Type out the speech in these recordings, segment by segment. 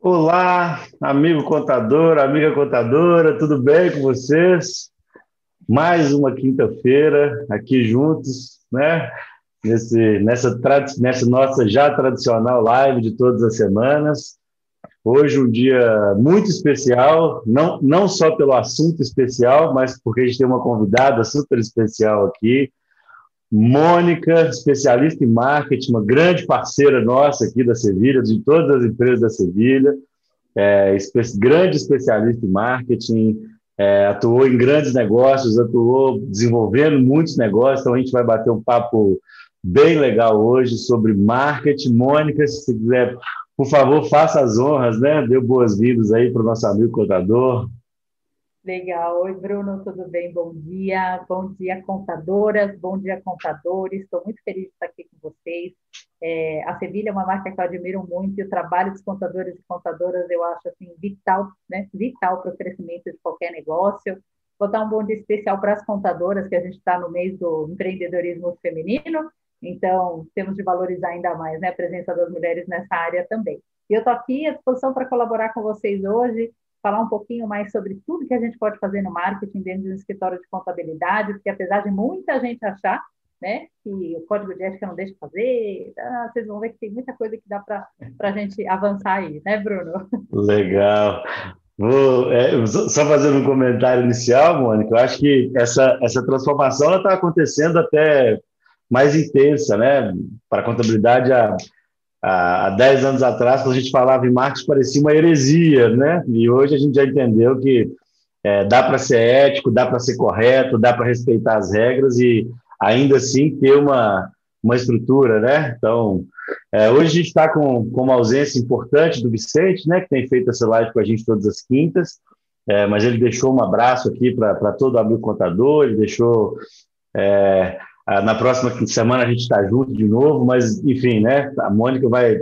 Olá, amigo contador, amiga contadora, tudo bem com vocês? Mais uma quinta-feira aqui juntos, né? Nesse, nessa, nessa nossa já tradicional live de todas as semanas. Hoje um dia muito especial, não, não só pelo assunto especial, mas porque a gente tem uma convidada super especial aqui, Mônica, especialista em marketing, uma grande parceira nossa aqui da Sevilha, de todas as empresas da Sevilha, é, grande especialista em marketing, é, atuou em grandes negócios, atuou desenvolvendo muitos negócios, então a gente vai bater um papo bem legal hoje sobre marketing. Mônica, se você quiser, por favor, faça as honras, né? Dê boas-vindas aí para o nosso amigo contador. Legal. Oi, Bruno, tudo bem? Bom dia. Bom dia, contadoras. Bom dia, contadores. Estou muito feliz de estar aqui com vocês. É, a Sevilha é uma marca que eu admiro muito e o trabalho dos contadores e contadoras eu acho assim vital, né? Vital para o crescimento de qualquer negócio. Vou dar um bom dia especial para as contadoras, que a gente está no mês do empreendedorismo feminino, então temos de valorizar ainda mais né, a presença das mulheres nessa área também. E eu estou aqui à disposição para colaborar com vocês hoje falar um pouquinho mais sobre tudo que a gente pode fazer no marketing dentro do escritório de contabilidade, porque apesar de muita gente achar né, que o código de ética não deixa fazer, tá, vocês vão ver que tem muita coisa que dá para a gente avançar aí, né, Bruno? Legal. Vou, é, só fazendo um comentário inicial, Mônica, eu acho que essa, essa transformação está acontecendo até mais intensa, né? Para a contabilidade, há 10 anos atrás, quando a gente falava em marketing, parecia uma heresia, né? E hoje a gente já entendeu que é, dá para ser ético, dá para ser correto, dá para respeitar as regras e ainda assim ter uma, uma estrutura, né? Então, é, hoje a gente está com, com uma ausência importante do Vicente, né? Que tem feito essa live com a gente todas as quintas, é, mas ele deixou um abraço aqui para todo o amigo contador, ele deixou é, na próxima semana a gente está junto de novo, mas, enfim, né? A Mônica vai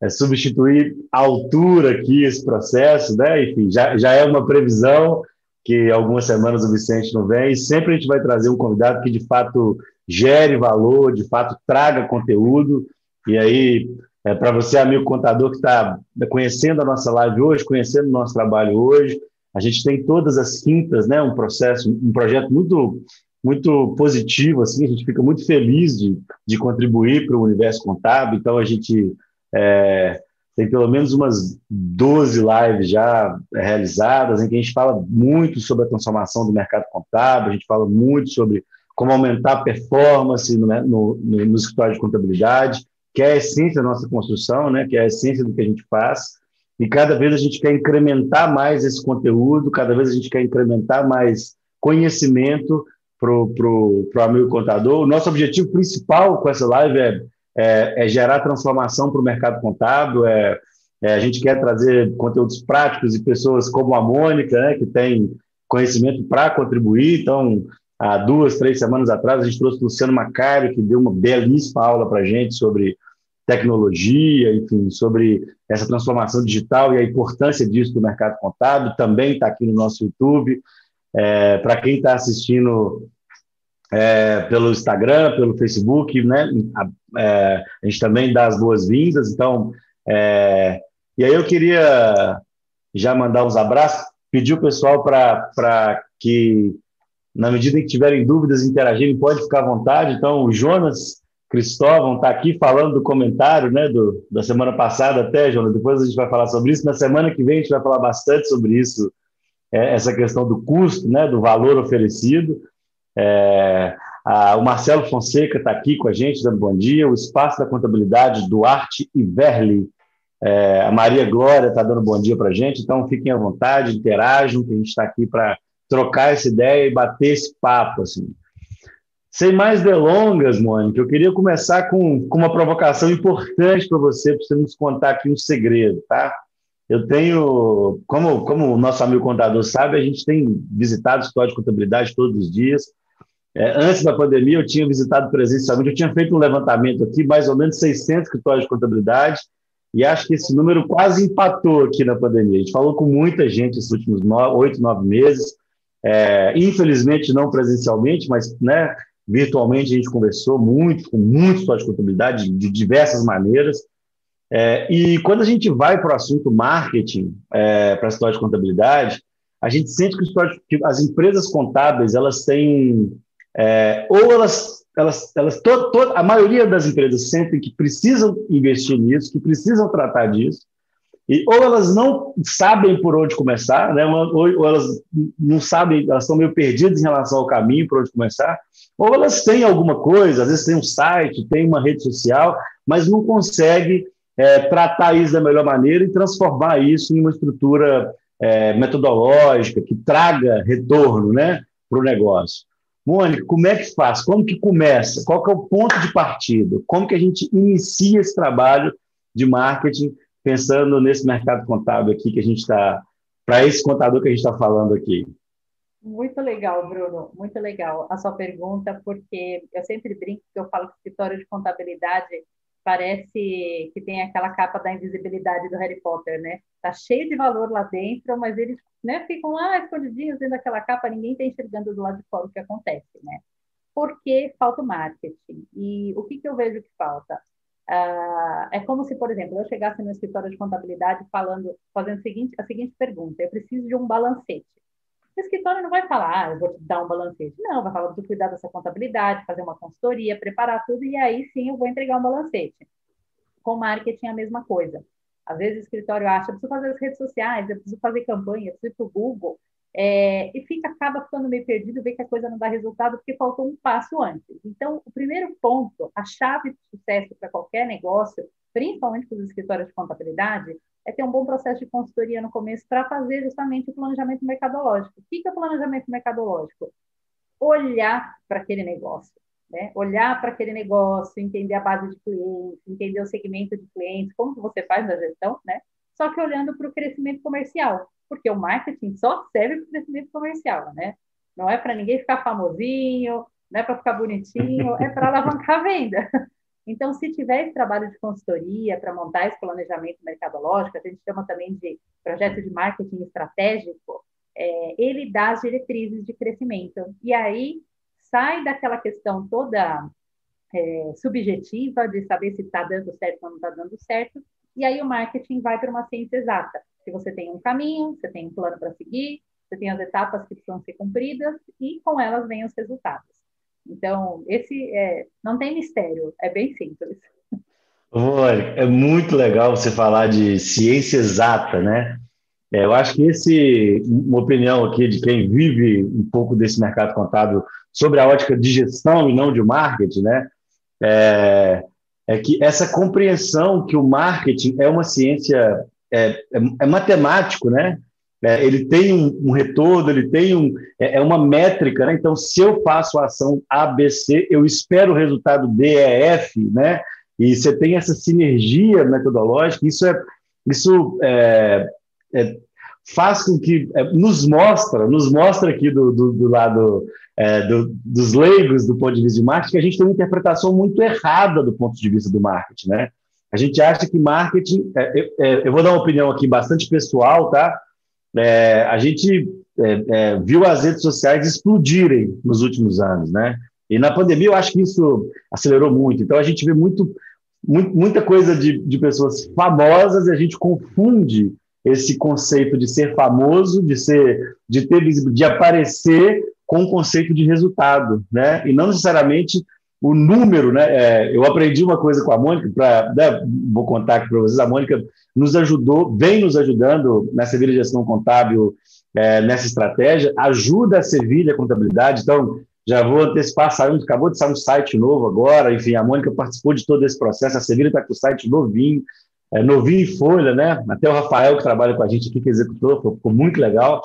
é, substituir a altura aqui esse processo, né? Enfim, já, já é uma previsão que algumas semanas o Vicente não vem, e sempre a gente vai trazer um convidado que de fato gere valor, de fato traga conteúdo. E aí, é, para você, amigo contador que está conhecendo a nossa live hoje, conhecendo o nosso trabalho hoje, a gente tem todas as quintas, né? Um processo, um projeto muito muito positivo, assim, a gente fica muito feliz de, de contribuir para o universo contábil, então a gente é, tem pelo menos umas 12 lives já realizadas, em que a gente fala muito sobre a transformação do mercado contábil, a gente fala muito sobre como aumentar a performance no, né, no, no, no escritório de contabilidade, que é a essência da nossa construção, né, que é a essência do que a gente faz, e cada vez a gente quer incrementar mais esse conteúdo, cada vez a gente quer incrementar mais conhecimento para o amigo contador. O nosso objetivo principal com essa live é, é, é gerar transformação para o mercado contábil. É, é, a gente quer trazer conteúdos práticos e pessoas como a Mônica, né, que tem conhecimento para contribuir. Então, há duas, três semanas atrás, a gente trouxe o Luciano Macário, que deu uma belíssima aula para a gente sobre tecnologia, enfim, sobre essa transformação digital e a importância disso no mercado contábil. Também está aqui no nosso YouTube. É, Para quem está assistindo é, pelo Instagram, pelo Facebook, né? A, é, a gente também dá as boas-vindas. Então, é, e aí eu queria já mandar uns abraços, pedir o pessoal para que, na medida em que tiverem dúvidas, interagirem, pode ficar à vontade. Então, o Jonas Cristóvão está aqui falando do comentário né, do, da semana passada até, Jonas. Depois a gente vai falar sobre isso. Na semana que vem a gente vai falar bastante sobre isso é, essa questão do custo, né, do valor oferecido. É, a, o Marcelo Fonseca está aqui com a gente, dando bom dia. O Espaço da Contabilidade, Duarte e Verli. É, a Maria Glória está dando bom dia para a gente, então fiquem à vontade, interajam, que a gente está aqui para trocar essa ideia e bater esse papo. Assim. Sem mais delongas, Mônica, eu queria começar com, com uma provocação importante para você, para você nos contar aqui um segredo, tá? Eu tenho, como, como o nosso amigo contador sabe, a gente tem visitado o escritório de contabilidade todos os dias. É, antes da pandemia, eu tinha visitado presencialmente, eu tinha feito um levantamento aqui, mais ou menos 600 escritórios de contabilidade, e acho que esse número quase empatou aqui na pandemia. A gente falou com muita gente esses últimos oito, nove meses, é, infelizmente não presencialmente, mas né, virtualmente a gente conversou muito com muitos escritórios de contabilidade de diversas maneiras. É, e quando a gente vai para o assunto marketing, é, para a história de contabilidade, a gente sente que, que as empresas contábeis elas têm é, ou elas elas, elas to, to, a maioria das empresas sentem que precisam investir nisso, que precisam tratar disso, e ou elas não sabem por onde começar, né? ou, ou elas não sabem, elas estão meio perdidas em relação ao caminho por onde começar, ou elas têm alguma coisa, às vezes tem um site, tem uma rede social, mas não consegue é, tratar isso da melhor maneira e transformar isso em uma estrutura é, metodológica que traga retorno né, para o negócio. Mônica, como é que faz? Como que começa? Qual que é o ponto de partida? Como que a gente inicia esse trabalho de marketing pensando nesse mercado contábil aqui que a gente está, para esse contador que a gente está falando aqui? Muito legal, Bruno, muito legal a sua pergunta, porque eu sempre brinco que eu falo que escritório de contabilidade parece que tem aquela capa da invisibilidade do Harry Potter, né? Tá cheio de valor lá dentro, mas eles né, ficam lá escondidinhos dentro daquela capa, ninguém está enxergando do lado de fora o que acontece, né? Porque falta o marketing. E o que, que eu vejo que falta? Uh, é como se, por exemplo, eu chegasse no escritório de contabilidade falando, fazendo a seguinte, a seguinte pergunta: eu preciso de um balancete. Escritório não vai falar, ah, eu vou te dar um balancete. Não, vai falar do cuidar dessa contabilidade, fazer uma consultoria, preparar tudo, e aí sim eu vou entregar um balancete. Com marketing, a mesma coisa. Às vezes o escritório acha, eu preciso fazer as redes sociais, eu preciso fazer campanha, eu preciso ir para o Google, é, e fica, acaba ficando meio perdido, vê que a coisa não dá resultado porque faltou um passo antes. Então, o primeiro ponto, a chave de sucesso para qualquer negócio, principalmente para os escritórios de contabilidade, é ter um bom processo de consultoria no começo para fazer justamente o planejamento mercadológico. O que é o planejamento mercadológico? Olhar para aquele negócio. Né? Olhar para aquele negócio, entender a base de clientes, entender o segmento de clientes, como que você faz na gestão, né? Só que olhando para o crescimento comercial, porque o marketing só serve para o crescimento comercial, né? Não é para ninguém ficar famosinho, não é para ficar bonitinho, é para alavancar a venda. Então, se tiver esse trabalho de consultoria para montar esse planejamento mercadológico, a gente chama também de projeto de marketing estratégico, é, ele dá as diretrizes de crescimento. E aí sai daquela questão toda é, subjetiva de saber se está dando certo ou não está dando certo, e aí o marketing vai para uma ciência exata. Que você tem um caminho, você tem um plano para seguir, você tem as etapas que precisam ser cumpridas e com elas vêm os resultados. Então, esse é, não tem mistério, é bem simples. Olha, é muito legal você falar de ciência exata, né? É, eu acho que esse, uma opinião aqui de quem vive um pouco desse mercado contábil sobre a ótica de gestão e não de marketing, né? É, é que essa compreensão que o marketing é uma ciência, é, é, é matemático, né? É, ele tem um, um, retorno, ele tem um, é, é, uma métrica, né? Então, se eu faço a ação ABC, eu espero o resultado DEF, né? E você tem essa sinergia metodológica, isso é, isso é, é, faz com que é, nos mostra, nos mostra aqui do, do, do lado é, do, dos leigos do ponto de vista de marketing, que a gente tem uma interpretação muito errada do ponto de vista do marketing, né? A gente acha que marketing, é, eu vou dar uma opinião aqui bastante pessoal, tá? É, a gente é, viu as redes sociais explodirem nos últimos anos, né? E na pandemia eu acho que isso acelerou muito. Então a gente vê muito, muito muita coisa de, de pessoas famosas e a gente confunde esse conceito de ser famoso, de ser, de ter de aparecer com o conceito de resultado, né? E não necessariamente o número, né? É, eu aprendi uma coisa com a Mônica, para né, vou contar aqui para vocês. A Mônica nos ajudou, vem nos ajudando na Sevilha Gestão Contábil é, nessa estratégia, ajuda a Sevilha Contabilidade. Então, já vou antecipar, saiu, acabou de sair um site novo agora. Enfim, a Mônica participou de todo esse processo. A Sevilha está com o site novinho, é, novinho em folha, né? Até o Rafael, que trabalha com a gente aqui, que executou, ficou muito legal.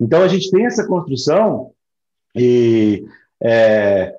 Então, a gente tem essa construção e é,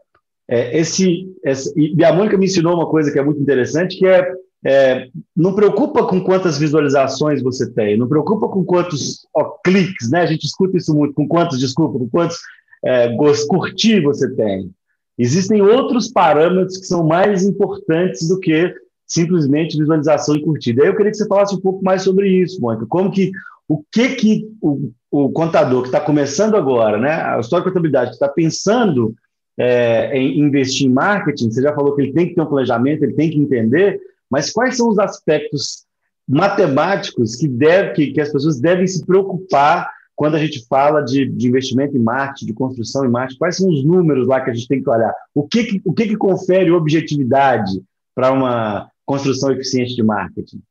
é, esse, esse, e a Mônica me ensinou uma coisa que é muito interessante, que é, é, não preocupa com quantas visualizações você tem, não preocupa com quantos ó, cliques, né? A gente escuta isso muito, com quantos, desculpa, com quantos é, curtir você tem. Existem outros parâmetros que são mais importantes do que simplesmente visualização e curtida. Eu queria que você falasse um pouco mais sobre isso, Mônica. Como que o que que o, o contador que está começando agora, né, a história de contabilidade, que está pensando é, em investir em marketing, você já falou que ele tem que ter um planejamento, ele tem que entender, mas quais são os aspectos matemáticos que, deve, que, que as pessoas devem se preocupar quando a gente fala de, de, investimento em marketing, de construção em marketing, quais são os números lá que a gente tem que olhar? O que, que o que, que confere objetividade para uma construção eficiente de marketing?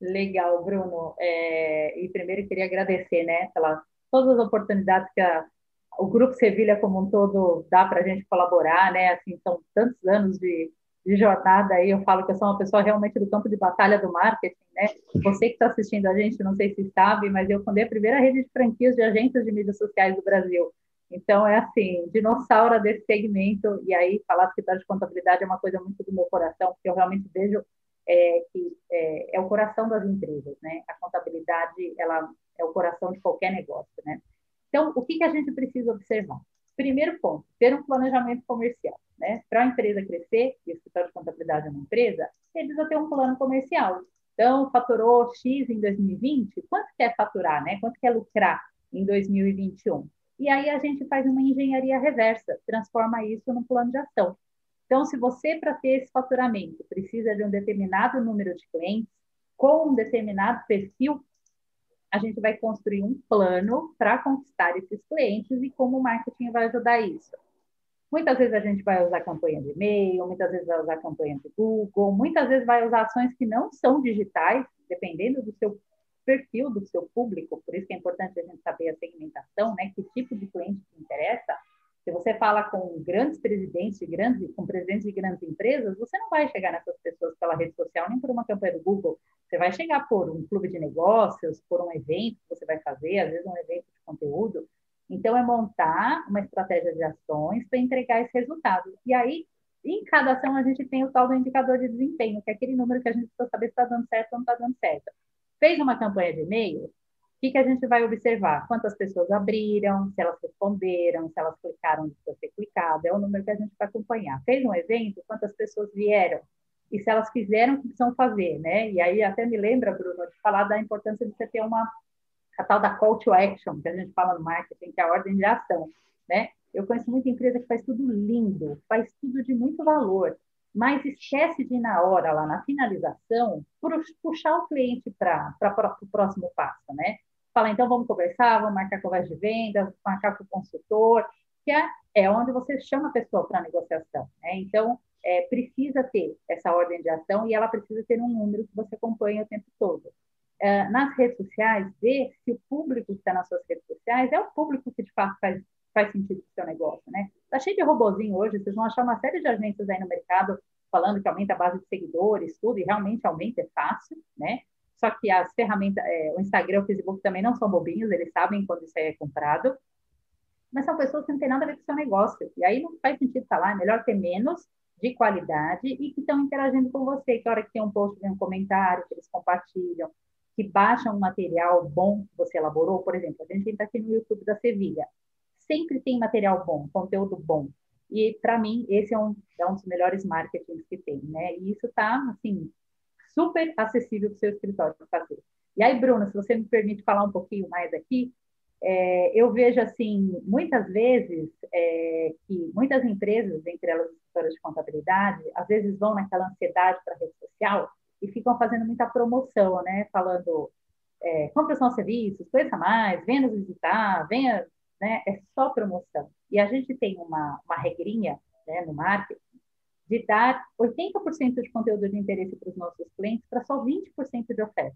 Legal, Bruno. É, e primeiro queria agradecer né, pelas todas as oportunidades que a, o Grupo Sevilha como um todo dá para a gente colaborar, né? Assim, são tantos anos de, de jornada aí, eu falo que eu sou uma pessoa realmente do campo de batalha do marketing, né? Você que está assistindo a gente, não sei se sabe, mas eu fundei a primeira rede de franquias de agências de mídias sociais do Brasil. Então, é assim, dinossauro desse segmento, e aí falar do escritório de contabilidade é uma coisa muito do meu coração, porque eu realmente vejo é, que é, é, o coração das empresas, né? A contabilidade, ela é o coração de qualquer negócio, né? Então, o que, que a gente precisa observar? Primeiro ponto, ter um planejamento comercial, né? Para a empresa crescer, e o escritório de contabilidade é uma empresa, ele precisa ter um plano comercial. Então, faturou X em 2020, quanto quer faturar, né? Quanto quer lucrar em 2021? E aí a gente faz uma engenharia reversa, transforma isso num plano de ação. Então, se você, para ter esse faturamento, precisa de um determinado número de clientes, com um determinado perfil, a gente vai construir um plano para conquistar esses clientes e como o marketing vai ajudar isso. Muitas vezes a gente vai usar campanha de e-mail, muitas vezes vai usar campanha de Google, muitas vezes vai usar ações que não são digitais, dependendo do seu perfil, do seu público. Por isso que é importante a gente saber a segmentação, né? Que tipo de cliente te interessa. Se você fala com grandes presidentes de grandes, com presidentes de grandes empresas, você não vai chegar nessas pessoas pela rede social nem por uma campanha do Google. Você vai chegar por um clube de negócios, por um evento que você vai fazer, às vezes um evento de conteúdo. Então, é montar uma estratégia de ações para entregar esse resultado. E aí, em cada ação, a gente tem o tal do indicador de desempenho, que é aquele número que a gente precisa saber se está dando certo ou não está dando certo. Fez uma campanha de e-mail, que, que a gente vai observar? Quantas pessoas abriram, se elas responderam, se elas clicaram de ser clicado, é o número que a gente vai acompanhar. Fez um evento, quantas pessoas vieram? E se elas fizeram, o que precisam fazer, né? E aí até me lembra, Bruno, de falar da importância de você ter uma a tal da call to action, que a gente fala no marketing, que é a ordem de ação, né? Eu conheço muita empresa que faz tudo lindo, faz tudo de muito valor, mas esquece de, na hora, lá na finalização, puxar o cliente para o próximo passo, né? Fala, então vamos conversar, vamos marcar conversa de vendas, marcar com o consultor, que é, é onde você chama a pessoa para negociação. Né? Então, é, precisa ter essa ordem de ação e ela precisa ter um número que você acompanha o tempo todo. É, nas redes sociais, ver se o público que está nas suas redes sociais é o público que de fato faz, faz sentido para o seu negócio. Né? Tá cheio de robozinho hoje, vocês vão achar uma série de agências aí no mercado falando que aumenta a base de seguidores, tudo, e realmente aumenta, é fácil, né? Só que as ferramentas, é, o Instagram, o Facebook também não são bobinhos, eles sabem quando isso é comprado. Mas são pessoas que não têm nada a ver com o seu negócio. E aí não faz sentido falar, é melhor ter menos de qualidade e que estão interagindo com você, que hora que tem um post, vem um comentário, que eles compartilham, que baixam um material bom que você elaborou. Por exemplo, a gente está aqui no YouTube da Sevilha. Sempre tem material bom, conteúdo bom. E, para mim, esse é um, é um dos melhores marketings que tem, né? E isso está, assim, super acessível para o seu escritório fazer. E aí, Bruna, se você me permite falar um pouquinho mais aqui, é, eu vejo assim, muitas vezes, é, que muitas empresas, entre elas as escritórios de contabilidade, às vezes vão naquela ansiedade para a rede social e ficam fazendo muita promoção, né? Falando, é, os nossos serviços, conheça mais, venha nos visitar, venha, né? É só promoção. E a gente tem uma, uma regrinha né, no marketing de dar 80% de conteúdo de interesse para os nossos clientes para só 20% de oferta.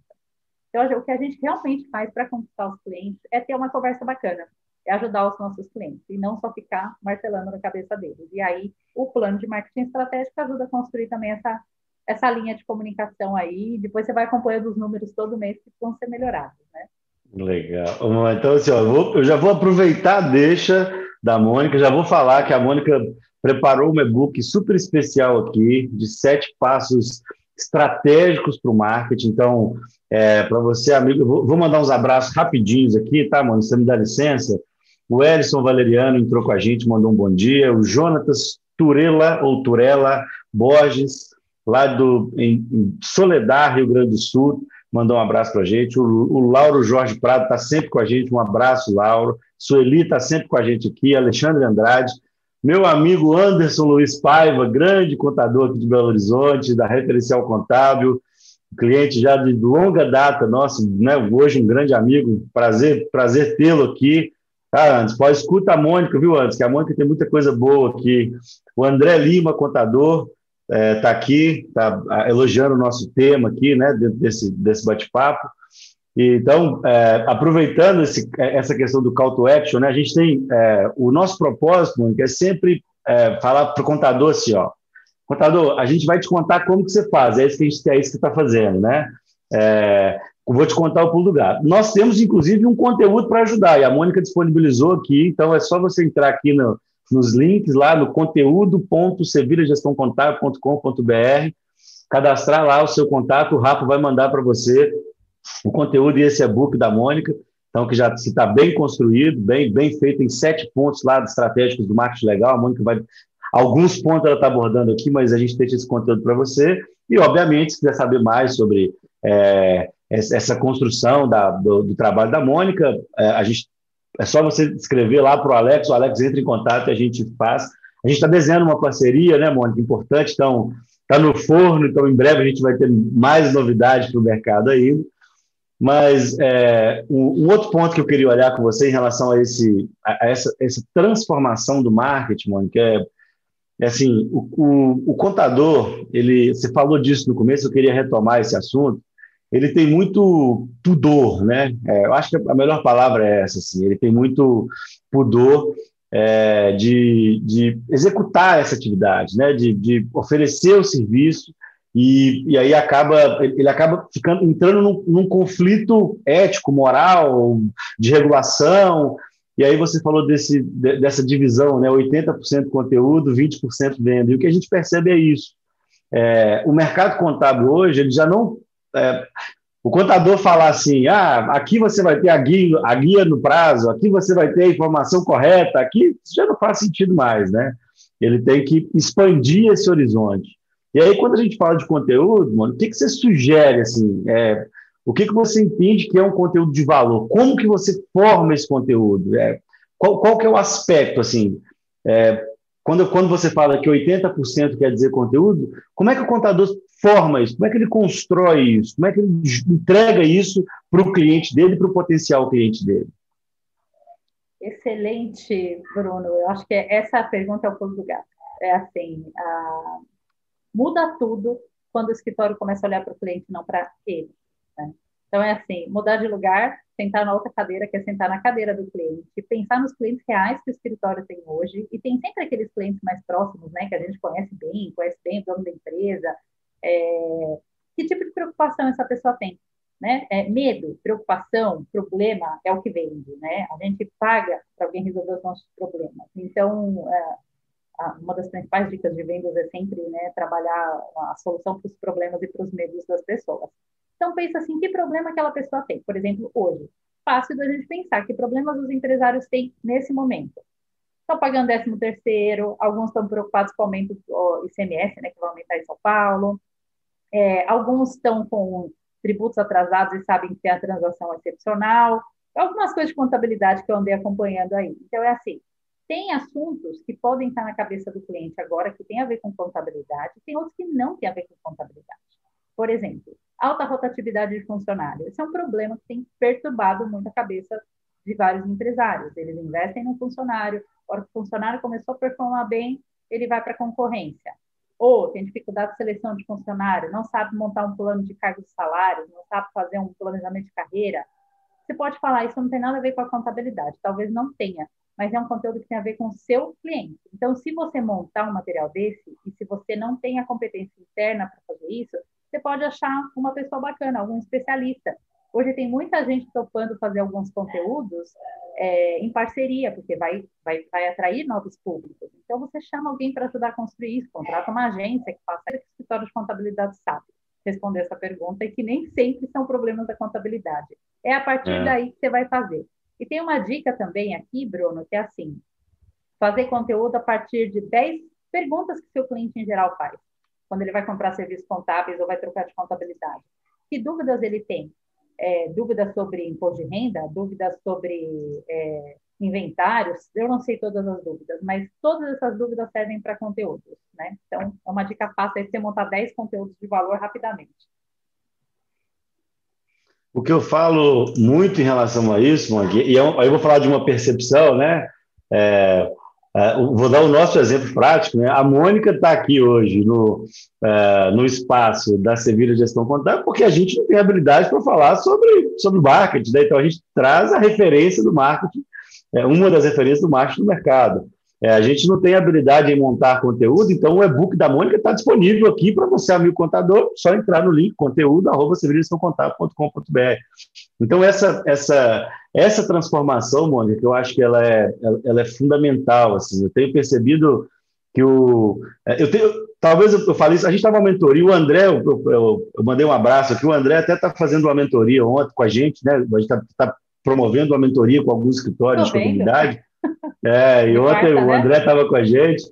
Então, o que a gente realmente faz para conquistar os clientes é ter uma conversa bacana, é ajudar os nossos clientes e não só ficar martelando na cabeça deles. E aí, o plano de marketing estratégico ajuda a construir também essa, essa linha de comunicação aí. Depois você vai acompanhando os números todo mês que vão ser melhorados, né? Legal. Então, assim, ó, eu, vou, eu já vou aproveitar a deixa da Mônica, já vou falar que a Mônica preparou um e-book super especial aqui, de sete passos estratégicos para o marketing. Então, é, para você, amigo, vou, mandar uns abraços rapidinhos aqui, tá, mano? Você me dá licença? O Elison Valeriano entrou com a gente, mandou um bom dia. O Jonatas Turela, ou Turela Borges, lá do, em, em Soledad, Rio Grande do Sul, mandou um abraço para a gente. O, o, Lauro Jorge Prado está sempre com a gente, um abraço, Lauro. Sueli está sempre com a gente aqui, Alexandre Andrade. Meu amigo Anderson Luiz Paiva, grande contador aqui de Belo Horizonte, da Referencial Contábil, cliente já de longa data nosso, né? hoje um grande amigo, prazer, prazer tê-lo aqui. Tá, Anderson, pode escuta a Mônica, viu, Anderson? Que a Mônica tem muita coisa boa aqui. O André Lima, contador, está é, tá aqui, está elogiando o nosso tema aqui, né, dentro desse, desse bate-papo. Então, é, aproveitando esse, essa questão do call to action, né, a gente tem é, o nosso propósito, Mônica, é sempre é, falar para o contador assim, ó, contador, a gente vai te contar como que você faz, é isso que a gente é está fazendo, né? É, vou te contar o pulo do gato. Nós temos, inclusive, um conteúdo para ajudar, e a Mônica disponibilizou aqui, então é só você entrar aqui no, nos links lá no conteúdo.sevilhagestãocontábil.com.br, cadastrar lá o seu contato, o Rafa vai mandar para você o conteúdo e esse e-book da Mônica, então que já está bem construído, bem, bem feito em sete pontos lá estratégicos do marketing legal, a Mônica vai alguns pontos ela está abordando aqui, mas a gente deixa esse conteúdo para você. E, obviamente, se quiser saber mais sobre é, essa construção da, do, do, trabalho da Mônica, é, a gente é só você escrever lá para o Alex, o Alex entra em contato e a gente faz. A gente está desenhando uma parceria, né, Mônica? Importante, então está no forno, então em breve a gente vai ter mais novidades para o mercado aí. Mas é, um, um, outro ponto que eu queria olhar com você em relação a, esse, a, essa, essa, transformação do marketing, Mônica, é, é assim, o, o, o, contador, ele, você falou disso no começo, eu queria retomar esse assunto, ele tem muito pudor, né? É, eu acho que a melhor palavra é essa, assim. Ele tem muito pudor é, de, de executar essa atividade, né? De, de oferecer o serviço e, e aí acaba ele acaba ficando entrando num, num conflito ético, moral, de regulação. E aí você falou desse, dessa divisão, né? 80% conteúdo, 20% venda. E o que a gente percebe é isso. É, o mercado contábil hoje ele já não é, o contador falar assim, ah, aqui você vai ter a guia, a guia no prazo, aqui você vai ter a informação correta, aqui já não faz sentido mais, né? Ele tem que expandir esse horizonte. E aí, quando a gente fala de conteúdo, mano, o que, que você sugere, assim, é, o que, que você entende que é um conteúdo de valor? Como que você forma esse conteúdo? É, qual, qual que é o aspecto, assim? É, quando, quando você fala que 80% quer dizer conteúdo, como é que o contador forma isso? Como é que ele constrói isso? Como é que ele entrega isso para o cliente dele, para o potencial cliente dele? Excelente, Bruno. Eu acho que essa pergunta é o pulo do gato. É assim, a... muda tudo quando o escritório começa a olhar para o cliente, não para ele. Né? Então, é assim, mudar de lugar, sentar na outra cadeira, que é sentar na cadeira do cliente, pensar nos clientes reais que o escritório tem hoje, e tem sempre aqueles clientes mais próximos, né, que a gente conhece bem, conhece bem o dono da empresa, é, que tipo de preocupação essa pessoa tem, né? É, medo, preocupação, problema é o que vende, né? A gente paga para alguém resolver os nossos problemas. Então, é, uma das principais dicas de vendas é sempre né, trabalhar a solução para os problemas e para os medos das pessoas. Então, pensa assim, que problema aquela pessoa tem? Por exemplo, hoje. Fácil da gente pensar que problemas os empresários têm nesse momento. Estão pagando 13 terceiro, alguns estão preocupados com o aumento do ICMS, né, que vai aumentar em São Paulo. É, alguns estão com tributos atrasados e sabem que tem a transação excepcional. Algumas coisas de contabilidade que eu andei acompanhando aí. Então, é assim, tem assuntos que podem estar na cabeça do cliente agora que tem a ver com contabilidade, tem outros que não têm a ver com contabilidade. Por exemplo, alta rotatividade de funcionário. Esse é um problema que tem perturbado muito a cabeça de vários empresários. Eles investem no funcionário, hora que o funcionário começou a performar bem, ele vai para a concorrência. Ou tem dificuldade de seleção de funcionário, não sabe montar um plano de cargos e salários, não sabe fazer um planejamento de carreira. Você pode falar, isso não tem nada a ver com a contabilidade. Talvez não tenha, mas é um conteúdo que tem a ver com o seu cliente. Então, se você montar um material desse, e se você não tem a competência interna para fazer isso, você pode achar uma pessoa bacana, algum especialista. Hoje tem muita gente topando fazer alguns conteúdos é, em parceria, porque vai, vai, vai atrair novos públicos. Então, você chama alguém para ajudar a construir isso, contrata uma agência que faça, que o escritório de contabilidade sabe responder essa pergunta, e que nem sempre são problemas da contabilidade. É a partir é. daí que você vai fazer. E tem uma dica também aqui, Bruno, que é assim, fazer conteúdo a partir de 10 perguntas que seu cliente em geral faz quando ele vai comprar serviços contábeis ou vai trocar de contabilidade. Que dúvidas ele tem? É, dúvidas sobre imposto de renda, dúvidas sobre é, inventários, eu não sei todas as dúvidas, mas todas essas dúvidas servem para conteúdos, né? Então, é uma dica fácil é você montar 10 conteúdos de valor rapidamente. O que eu falo muito em relação a isso, Monique, e aí eu vou falar de uma percepção, né? É, é, vou dar o nosso exemplo prático, né? A Mônica está aqui hoje no, é, no espaço da Sevilha Gestão Contábil porque a gente não tem habilidade para falar sobre, sobre marketing, né? Então a gente traz a referência do marketing, é, uma das referências do marketing no mercado. É, a gente não tem habilidade em montar conteúdo, então o e-book da Mônica está disponível aqui para você, amigo contador, só entrar no link conteúdo arroba Então, essa, essa, essa transformação, Mônica, eu acho que ela é, ela é fundamental. Assim, eu tenho percebido que o. É, eu tenho, talvez eu, falei isso, a gente estava uma mentoria, o André, eu, eu, eu, mandei um abraço aqui, o André até está fazendo uma mentoria ontem com a gente, né? A gente está tá promovendo uma mentoria com alguns escritórios de comunidade. É, e ontem o né? André estava com a gente.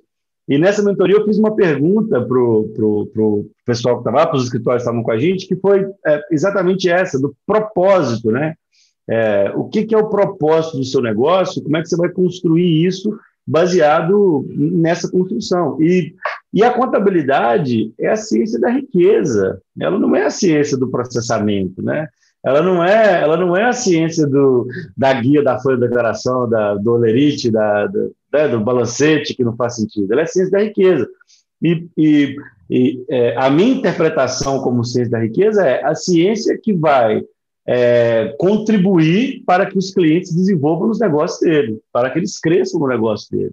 E nessa mentoria eu fiz uma pergunta para o pessoal que estava lá, para os escritórios que estavam com a gente, que foi é, exatamente essa, do propósito, né? É, o que, que, é o propósito do seu negócio? Como é que você vai construir isso baseado nessa construção? E, e a contabilidade é a ciência da riqueza, ela não é a ciência do processamento, né? Ela não é, ela não é a ciência do, da guia da folha de declaração, da, do olerite, da, do, né, do balancete, que não faz sentido. Ela é a ciência da riqueza. E, e, e é, a minha interpretação como ciência da riqueza é a ciência que vai é, contribuir para que os clientes desenvolvam os negócios dele, para que eles cresçam no negócio dele.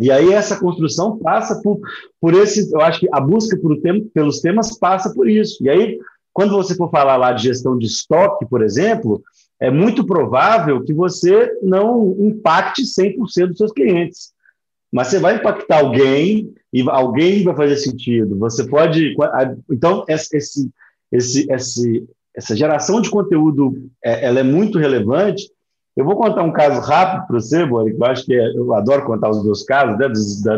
E aí essa construção passa por, por esse, eu acho que a busca por tem, pelos temas passa por isso. E aí quando você for falar lá de gestão de estoque, por exemplo, é muito provável que você não impacte 100% dos seus clientes. Mas você vai impactar alguém e alguém vai fazer sentido. Você pode. Então, esse, esse, esse, essa geração de conteúdo é, ela é muito relevante. Eu vou contar um caso rápido para você, Bori, que eu acho que é, eu adoro contar os meus casos, né,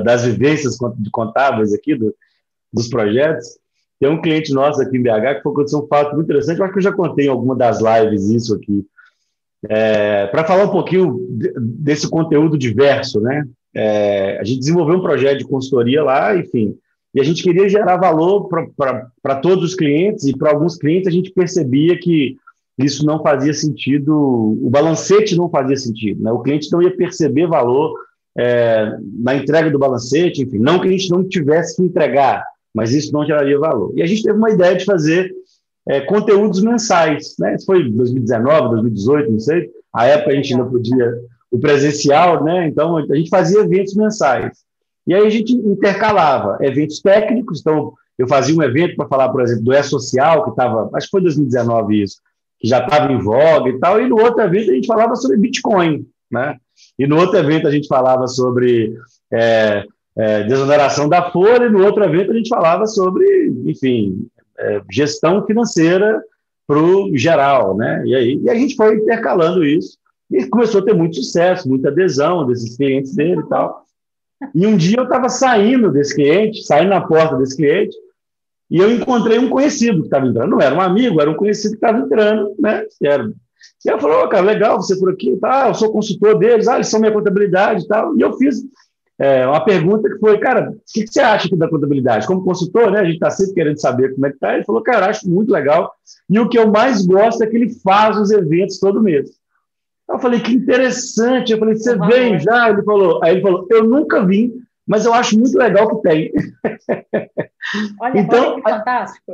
das, vivências de contábeis aqui, do, dos projetos. Tem um cliente nosso aqui em BH que foi acontecer um fato muito interessante, eu acho que eu já contei em alguma das lives isso aqui, é, para falar um pouquinho desse conteúdo diverso, né? É, a gente desenvolveu um projeto de consultoria lá, enfim, e a gente queria gerar valor para todos os clientes, e para alguns clientes a gente percebia que isso não fazia sentido, o balancete não fazia sentido, né? o cliente não ia perceber valor é, na entrega do balancete, enfim, não que a gente não tivesse que entregar, mas isso não geraria valor. E a gente teve uma ideia de fazer é, conteúdos mensais, né? Isso foi 2019, 2018, não sei. A época a gente ainda podia o presencial, né? Então a gente fazia eventos mensais. E aí a gente intercalava eventos técnicos. Então eu fazia um evento para falar, por exemplo, do E-Social, que estava, acho que foi 2019 isso, que já estava em voga e tal. E no outro evento a gente falava sobre Bitcoin, né? E no outro evento a gente falava sobre é, é, desoneração da folha, e no outro evento a gente falava sobre, enfim, é, gestão financeira para o geral, né? E aí e a gente foi intercalando isso e começou a ter muito sucesso, muita adesão desses clientes dele e tal. E um dia eu estava saindo desse cliente, saindo na porta desse cliente, e eu encontrei um conhecido que estava entrando. Não era um amigo, era um conhecido que estava entrando, né? E, ela falou, oh, cara, legal você por aqui, tá? Eu sou consultor deles, ah, eles são minha contabilidade e tal. E eu fiz é, uma pergunta que foi, cara, o que, que, você acha aqui da contabilidade? Como consultor, né, a gente está sempre querendo saber como é que está. Ele falou, cara, acho muito legal. E o que eu mais gosto é que ele faz os eventos todo mês. Eu falei, que interessante. Eu falei, você vem já? Ele falou, aí ele falou, eu nunca vim, mas eu acho muito legal que tem. Olha, então, olha que fantástico.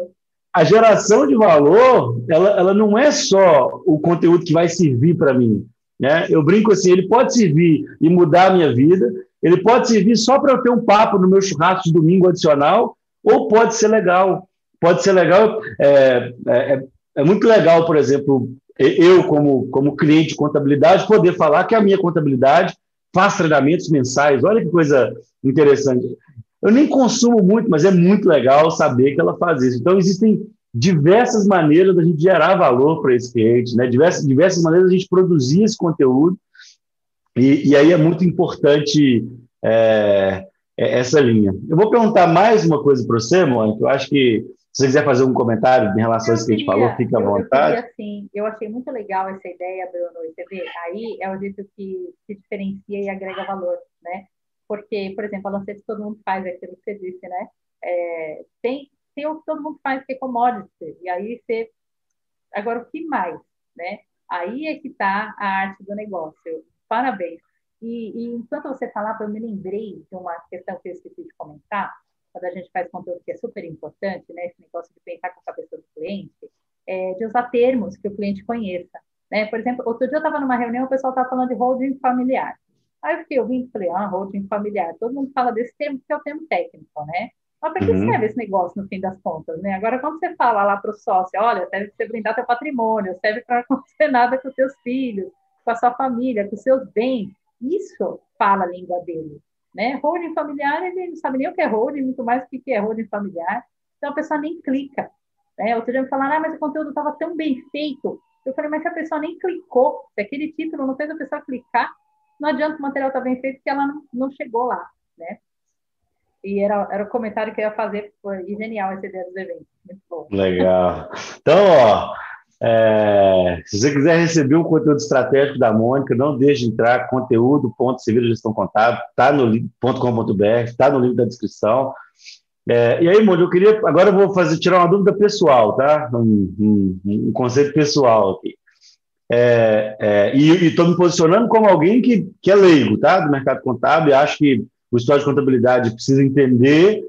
A, a geração de valor, ela, ela não é só o conteúdo que vai servir para mim. Né? Eu brinco assim, ele pode servir e mudar a minha vida, ele pode servir só para eu ter um papo no meu churrasco de domingo adicional, ou pode ser legal. Pode ser legal. É, é, é muito legal, por exemplo, eu, como, como cliente de contabilidade, poder falar que a minha contabilidade faz treinamentos mensais. Olha que coisa interessante. Eu nem consumo muito, mas é muito legal saber que ela faz isso. Então, existem diversas maneiras da gente gerar valor para esse cliente, né? diversas, diversas maneiras da gente produzir esse conteúdo e, e aí é muito importante é, é essa linha. Eu vou perguntar mais uma coisa para você, Mônica. Eu acho que Se você quiser fazer um comentário em relação a isso que a gente falou, fica à vontade. Eu, queria, assim, eu achei muito legal essa ideia, Bruno, e você vê, aí é o jeito que se diferencia e agrega valor, né? Porque, por exemplo, a lancete todo mundo faz aquilo que você disse, né? É, tem, tem o que todo mundo faz, que é commodity, e aí você... Agora, o que mais, né? Aí é que está a arte do negócio. Parabéns. E, e enquanto você falava, eu me lembrei de uma questão que eu esqueci de comentar, quando a gente faz conteúdo que é super importante, né, esse negócio de pensar com a cabeça do cliente, é, de usar termos que o cliente conheça. Né? Por exemplo, outro dia eu estava numa reunião, o pessoal estava falando de holding familiar. Aí eu fiquei ouvindo e falei, ah, holding familiar. Todo mundo fala desse termo, que é o termo técnico, né? Mas para que uhum. serve esse negócio no fim das contas, né? Agora, quando você fala lá para o sócio, olha, serve para você blindar teu patrimônio, serve para acontecer nada com os seus filhos, com a sua família, com os seus bens, isso fala a língua dele. Né? Holding familiar, ele não sabe nem o que é holding, muito mais o que é holding familiar. Então, a pessoa nem clica. Né? Outro dia me falaram, ah, mas o conteúdo estava tão bem feito. Eu falei, mas se a pessoa nem clicou, se aquele título não fez a pessoa clicar, não adianta o material estar tá bem feito, porque ela não, não chegou lá, né? E era, era o comentário que eu ia fazer, foi genial essa ideia dos eventos. Muito bom. Legal. Então, ó, é, se você quiser receber um conteúdo estratégico da Mônica, não deixe de entrar, conteúdo, ponto, civil gestão contábil, está no .com.br, está no link da descrição. É, e aí, Mônica, eu queria, agora eu vou fazer, tirar uma dúvida pessoal, tá? Um, um, um conceito pessoal aqui. É, é, e estou me posicionando como alguém que, que é leigo, tá? Do mercado contábil, acho que o histórico de contabilidade precisa entender,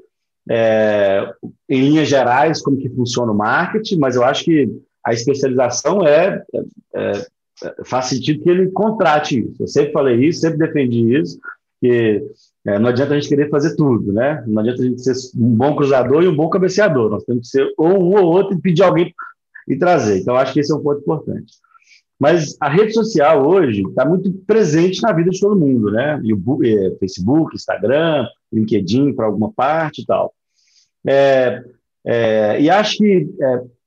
é, em linhas gerais, como que funciona o marketing, mas eu acho que a especialização é, é, é, faz sentido que ele contrate isso. Eu sempre falei isso, sempre defendi isso, que é, não adianta a gente querer fazer tudo, né? Não adianta a gente ser um bom cruzador e um bom cabeceador. Nós temos que ser ou um ou outro e pedir alguém e trazer. Então, acho que esse é um ponto importante. Mas a rede social hoje está muito presente na vida de todo mundo, né? é, Facebook, Instagram, LinkedIn para alguma parte e tal. É, é, e acho que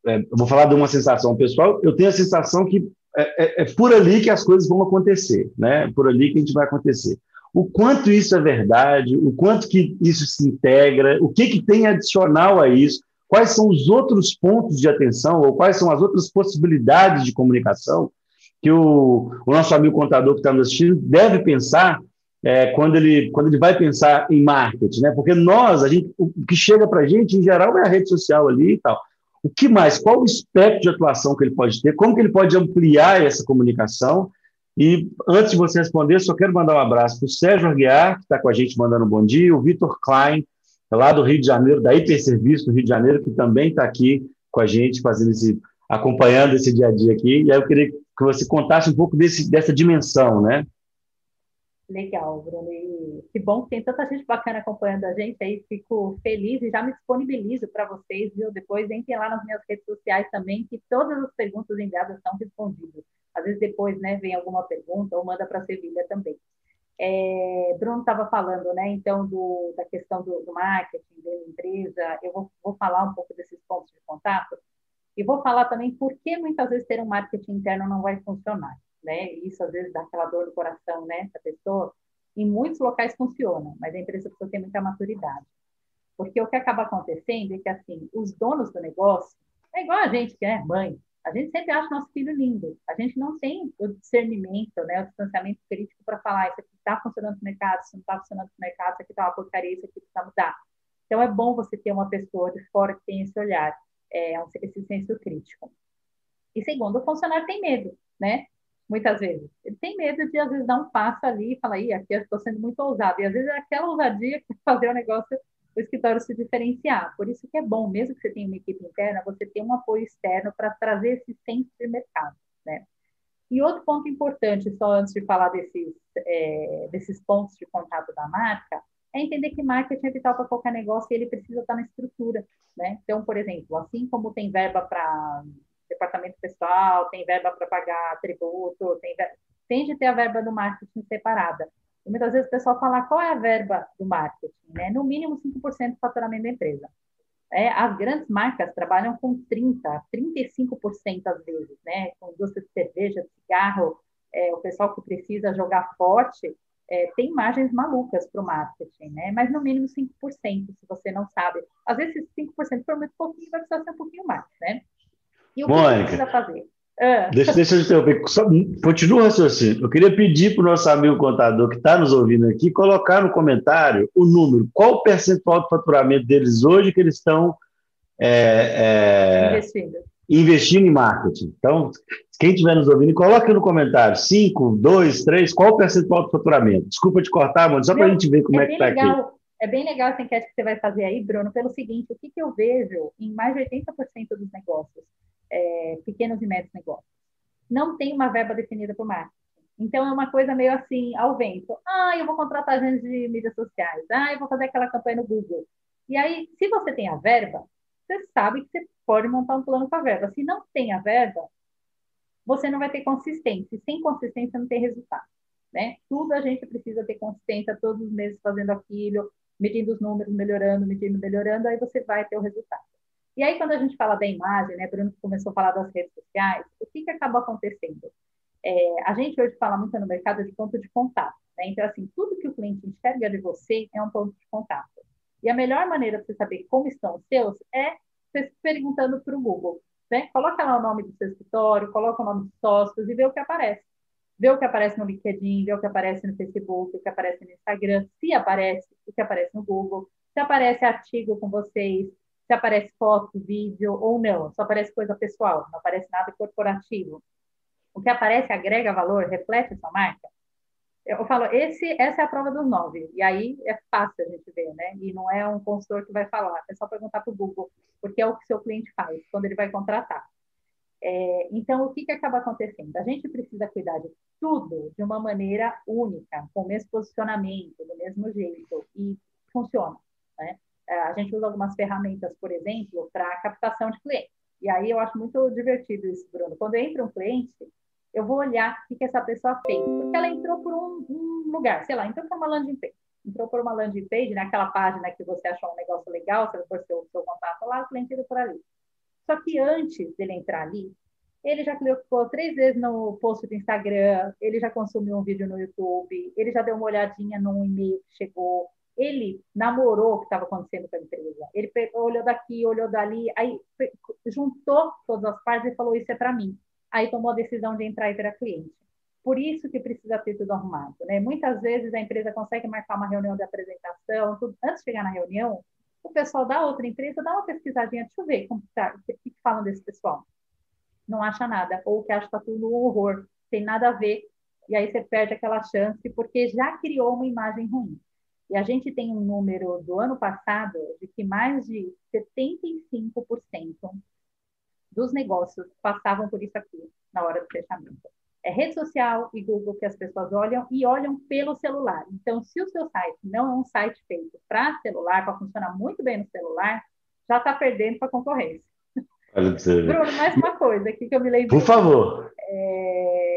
é, eu vou falar de uma sensação pessoal, eu tenho a sensação que é, é, é, por ali que as coisas vão acontecer, né? Por ali que a gente vai acontecer. O quanto isso é verdade, o quanto que isso se integra, o que, que tem adicional a isso, quais são os outros pontos de atenção ou quais são as outras possibilidades de comunicação que o, o nosso amigo contador que está nos assistindo deve pensar é, quando, ele, quando ele vai pensar em marketing, né? Porque nós, a gente, o que chega para a gente, em geral, é a rede social ali e tal. O que mais? Qual o espectro de atuação que ele pode ter? Como que ele pode ampliar essa comunicação? E antes de você responder, só quero mandar um abraço para o Sérgio Arguiar, que está com a gente mandando um bom dia, o Vitor Klein, lá do Rio de Janeiro, da Hiperserviço do Rio de Janeiro, que também está aqui com a gente, fazendo esse, acompanhando esse dia a dia aqui. E aí eu queria que você contasse um pouco desse, dessa dimensão, né? Legal, Bruno. E que bom que tem tanta gente bacana acompanhando a gente aí. Fico feliz e já me disponibilizo para vocês, viu? Depois entrem lá nas minhas redes sociais também, que todas as perguntas enviadas são respondidas. Às vezes depois, né, vem alguma pergunta ou manda para a Sevilha também. É, Bruno estava falando, né, então, do, da questão do, do marketing da empresa. Eu vou, vou falar um pouco desses pontos de contato e vou falar também por que muitas vezes ter um marketing interno não vai funcionar né? Isso às vezes dá aquela dor no coração, né? Essa pessoa. Em muitos locais funciona, mas a empresa precisa ter muita maturidade. Porque o que acaba acontecendo é que, assim, os donos do negócio, é igual a gente, que é mãe, a gente sempre acha nosso filho lindo. A gente não tem o discernimento, né, o distanciamento crítico para falar isso aqui está funcionando no mercado, isso não está funcionando no mercado, isso aqui está uma porcaria, isso aqui precisa mudar. Então, é bom você ter uma pessoa de fora que tem esse olhar, é, esse senso crítico. E segundo, o funcionário tem medo, né? Muitas vezes. Ele tem medo de, às vezes, dar um passo ali e falar, ih, aqui eu estou sendo muito ousado. E, às vezes, é aquela ousadia que fazer o negócio, o escritório se diferenciar. Por isso que é bom, mesmo que você tenha uma equipe interna, você ter um apoio externo para trazer esse senso de mercado, né? E outro ponto importante, só antes de falar desses, é, desses pontos de contato da marca, é entender que marketing é vital para qualquer negócio e ele precisa estar na estrutura, né? Então, por exemplo, assim como tem verba para departamento pessoal, tem verba para pagar tributo, tem, tem de ter a verba do marketing separada. E muitas vezes o pessoal fala qual é a verba do marketing, né? No mínimo 5% do faturamento da empresa. É, as grandes marcas trabalham com 30%, 35% às vezes, né? Com indústria de cerveja, de cigarro, é, o pessoal que precisa jogar forte, é, tem imagens malucas para o marketing, né? Mas no mínimo 5%, se você não sabe. Às vezes, se 5% for muito pouquinho, vai precisar ser um pouquinho mais, né? E o Mônica, que precisa fazer? Ah. Deixa, deixa eu interromper. Só, continua o raciocínio. Eu queria pedir para o nosso amigo contador que está nos ouvindo aqui colocar no comentário o número, qual o percentual de faturamento deles hoje que eles estão é, é, investindo. investindo em marketing. Então, quem estiver nos ouvindo, coloque no comentário 5, 2, 3, qual o percentual de faturamento. Desculpa te cortar, mano, só para a gente ver como é, é que está aqui. É bem legal essa enquete que você vai fazer aí, Bruno, pelo seguinte: o que, que eu vejo em mais de 80% dos negócios? É, pequenos e médios negócios. Não tem uma verba definida para o marketing. Então, é uma coisa meio assim, ao vento. Ah, eu vou contratar gente de mídias sociais. Ah, eu vou fazer aquela campanha no Google. E aí, se você tem a verba, você sabe que você pode montar um plano com a verba. Se não tem a verba, você não vai ter consistência. Sem consistência, não tem resultado. Né? Tudo a gente precisa ter consistência todos os meses fazendo aquilo, medindo os números, melhorando, medindo, melhorando, aí você vai ter o resultado. E aí, quando a gente fala da imagem, né, Bruno começou a falar das redes sociais, o que, que acaba acontecendo? É, a gente hoje fala muito no mercado de ponto de contato. Né? Então, assim, tudo que o cliente enxerga de você é um ponto de contato. E a melhor maneira de você saber como estão os seus é você perguntando para o Google. Né? Coloca lá o nome do seu escritório, coloca o nome dos sócios e vê o que aparece. Vê o que aparece no LinkedIn, vê o que aparece no Facebook, o que aparece no Instagram, se aparece, o que aparece no Google, se aparece artigo com vocês, se aparece foto, vídeo ou não, só aparece coisa pessoal, não aparece nada corporativo. O que aparece agrega valor, reflete sua marca. Eu falo, esse, essa é a prova dos nove. E aí é fácil a gente ver, né? E não é um consultor que vai falar, é só perguntar para o Google, porque é o que seu cliente faz quando ele vai contratar. É, então, o que, que acaba acontecendo? A gente precisa cuidar de tudo de uma maneira única, com o mesmo posicionamento, do mesmo jeito, e funciona. Né? É, a gente usa algumas ferramentas, por exemplo, para captação de clientes. E aí eu acho muito divertido isso, Bruno. Quando entra um cliente, eu vou olhar o que, que essa pessoa fez. Porque ela entrou por um, um lugar, sei lá, entrou por uma landing page. Entrou por uma landing page, naquela página que você achou um negócio legal, você for seu, seu contato lá, o cliente entrou por ali. Só que antes dele entrar ali, ele já clicou três vezes no post do Instagram, ele já consumiu um vídeo no YouTube, ele já deu uma olhadinha num e-mail que chegou, ele namorou o que estava acontecendo com a empresa. Ele olhou daqui, olhou dali, aí juntou todas as partes e falou: Isso é para mim. Aí tomou a decisão de entrar e virar cliente. Por isso que precisa ter tudo arrumado. Né? Muitas vezes a empresa consegue marcar uma reunião de apresentação, tudo, antes de chegar na reunião, o pessoal da outra empresa dá uma pesquisadinha, deixa eu ver como tá, o que, que falam desse pessoal. Não acha nada, ou que acha que está tudo um horror, tem nada a ver, e aí você perde aquela chance porque já criou uma imagem ruim. E a gente tem um número do ano passado de que mais de 75% dos negócios passavam por isso aqui na hora do fechamento. É rede social e Google que as pessoas olham e olham pelo celular. Então, se o seu site não é um site feito para celular, para funcionar muito bem no celular, já está perdendo para a concorrência. Bruno, mais uma coisa aqui que eu me lembro. Por favor. É...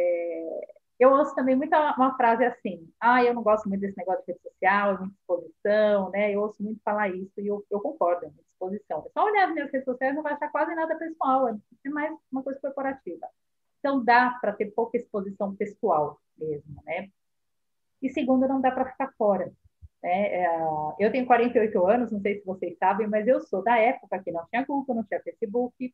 Eu ouço também muita uma frase assim, ah, eu não gosto muito desse negócio de rede social, é muita exposição, né? Eu ouço muito falar isso e eu, eu concordo, é muita exposição. É só olhar as minhas redes sociais não vai achar quase nada pessoal, é mais uma coisa corporativa. Então dá para ter pouca exposição pessoal mesmo, né? E segundo, não dá para ficar fora. Né? É, eu tenho 48 anos, não sei se vocês sabem, mas eu sou da época que não tinha Google, não tinha Facebook,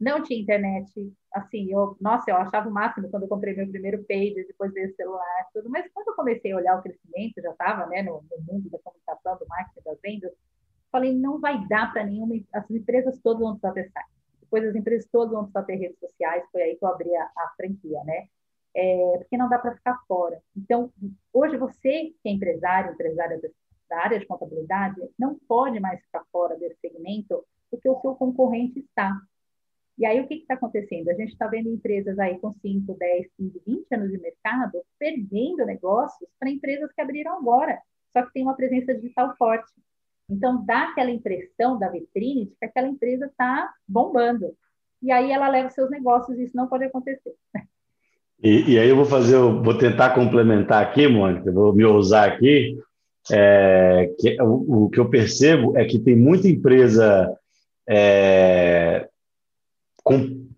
não tinha internet, assim, eu, nossa, eu achava o máximo quando eu comprei meu primeiro page, depois veio o celular, tudo, mas quando eu comecei a olhar o crescimento, já estava, né, no, no, mundo da comunicação, do marketing, das vendas, falei, não vai dar para nenhuma, as empresas todas vão precisar ter site, depois as empresas todas vão precisar ter redes sociais, foi aí que eu abri a, a franquia, né, é, porque não dá para ficar fora. Então, hoje você que é empresário, empresária da área de contabilidade, não pode mais ficar fora desse segmento, porque o seu concorrente está. E aí, o que está acontecendo? A gente está vendo empresas aí com 5, 10, 15, 20 anos de mercado perdendo negócios para empresas que abriram agora, só que tem uma presença digital forte. Então, dá aquela impressão da vitrine de que aquela empresa está bombando. E aí ela leva seus negócios e isso não pode acontecer. E, e aí eu vou fazer, eu vou tentar complementar aqui, Mônica, vou me ousar aqui. É, que, o, o, que eu percebo é que tem muita empresa é,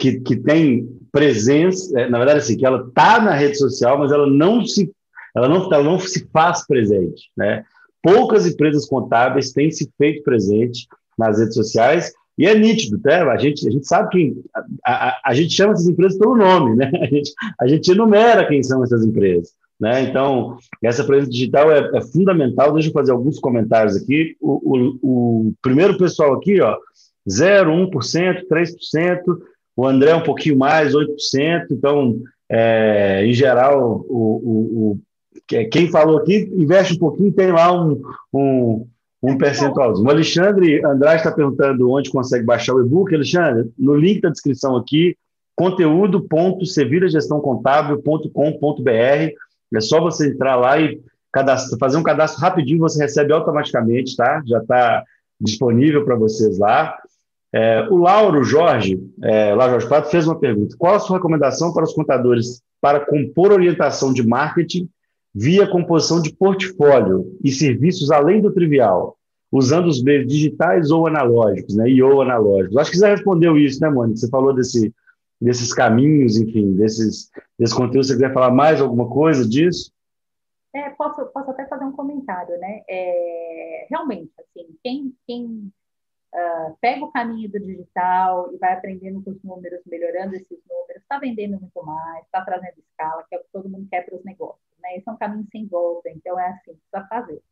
que, que tem presença, é, na verdade, assim, que ela está na rede social, mas ela não se ela não, ela não se faz presente, né? Poucas empresas contábeis têm se feito presente nas redes sociais e é nítido, tá? A gente, a gente sabe quem. A, a, a, gente chama essas empresas pelo nome, né? A gente, a gente enumera quem são essas empresas. Né? Então, essa presença digital é, é, fundamental. Deixa eu fazer alguns comentários aqui. O, o, o primeiro pessoal aqui, ó, 0, 1%, 3%. O André um pouquinho mais, 8%. Então, é, em geral, o, o, quem falou aqui investe um pouquinho, tem lá um, um, um percentual. O Alexandre Andrade está perguntando onde consegue baixar o e-book. Alexandre, no link da descrição aqui, conteúdo.sevilhagestãocontábil.com.br. É só você entrar lá e fazer um cadastro rapidinho, você recebe automaticamente, tá? Já está disponível para vocês lá. É, o Lauro Jorge, é, Lauro Jorge Prato, fez uma pergunta. Qual a sua recomendação para os contadores para compor orientação de marketing via composição de portfólio e serviços além do trivial, usando os meios digitais ou analógicos, né? E ou analógicos. Acho que você respondeu isso, né, Mônica? Você falou desse, desses caminhos, enfim, desses, desse conteúdo. Você quer falar mais alguma coisa disso? É, posso, posso até fazer um comentário, né? É, realmente, assim, quem, quem uh, pega o caminho do digital e vai aprendendo com os números, melhorando esses números, está vendendo muito mais, está trazendo escala, que é o que todo mundo quer para os negócios, né? Esse é um caminho sem volta, então é assim, precisa fazer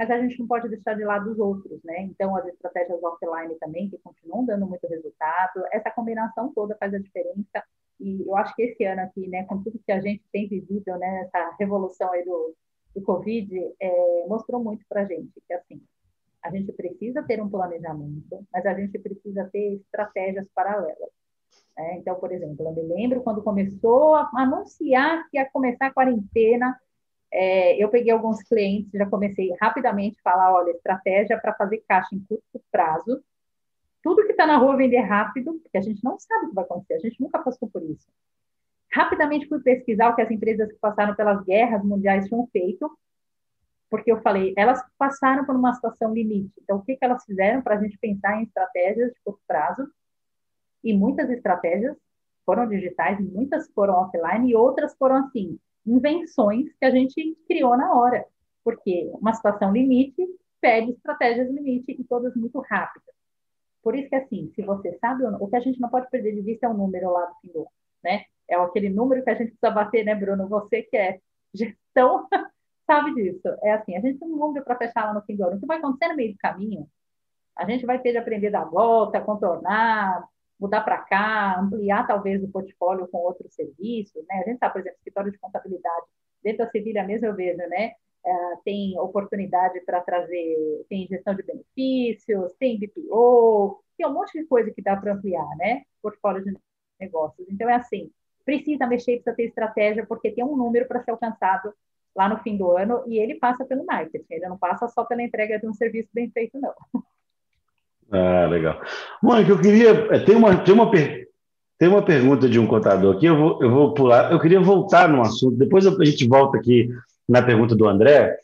mas a gente não pode deixar de lado os outros, né? Então, as estratégias offline também, que continuam dando muito resultado, essa combinação toda faz a diferença. E eu acho que esse ano aqui, né, com tudo que a gente tem vivido, né, essa revolução aí do, do Covid, é, mostrou muito para a gente que, assim, a gente precisa ter um planejamento, mas a gente precisa ter estratégias paralelas. Né? Então, por exemplo, eu me lembro quando começou a anunciar que ia começar a quarentena, é, eu peguei alguns clientes, já comecei rapidamente a falar, olha, estratégia para fazer caixa em curto prazo. Tudo que está na rua vender rápido, porque a gente não sabe o que vai acontecer, a gente nunca passou por isso. Rapidamente fui pesquisar o que as empresas que passaram pelas guerras mundiais tinham feito, porque eu falei, elas passaram por uma situação limite. Então, o que, que elas fizeram para a gente pensar em estratégias de curto prazo? E muitas estratégias foram digitais, muitas foram offline e outras foram assim, invenções que a gente criou na hora, porque uma situação limite pede estratégias limite e todas muito rápidas. Por isso que, assim, se você sabe, o que a gente não pode perder de vista é o número lá do ano, né? É aquele número que a gente precisa bater, né, Bruno? Você que é gestão sabe disso. É assim, a gente tem um número para fechar lá no fim do ano. O que vai acontecer no meio do caminho? A gente vai ter de aprender a dar volta, contornar, mudar para cá, ampliar talvez o portfólio com outros serviços, né? A gente sabe, por exemplo, escritório de contabilidade, dentro da Sevilha mesmo eu vejo, né? É, tem oportunidade para trazer, tem gestão de benefícios, tem BPO, tem um monte de coisa que dá para ampliar, né? Portfólio de negócios. Então, é assim, precisa mexer, precisa ter estratégia, porque tem um número para ser alcançado lá no fim do ano e ele passa pelo marketing, ele não passa só pela entrega de um serviço bem feito, não. Ah, legal. Mônica, eu queria. É, tem uma, tem, uma, tem uma pergunta de um contador aqui, eu vou, eu vou pular. Eu queria voltar no assunto, depois a gente volta aqui na pergunta do André.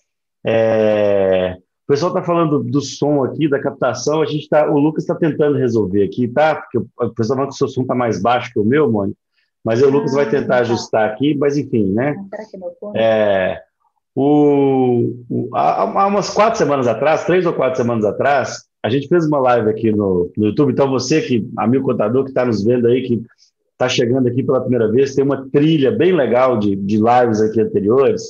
É, o pessoal está falando do som aqui, da captação. A gente tá, o Lucas está tentando resolver aqui, tá? Porque o pessoal fala que o seu som está mais baixo que o meu, Mônica. Mas o Lucas vai tentar ah, tá. ajustar aqui, mas enfim, né? É, o, o, há, há umas quatro semanas atrás, três ou quatro semanas atrás, a gente fez uma live aqui no, no YouTube, então você que, amigo contador que está nos vendo aí, que está chegando aqui pela primeira vez, tem uma trilha bem legal de, de lives aqui anteriores.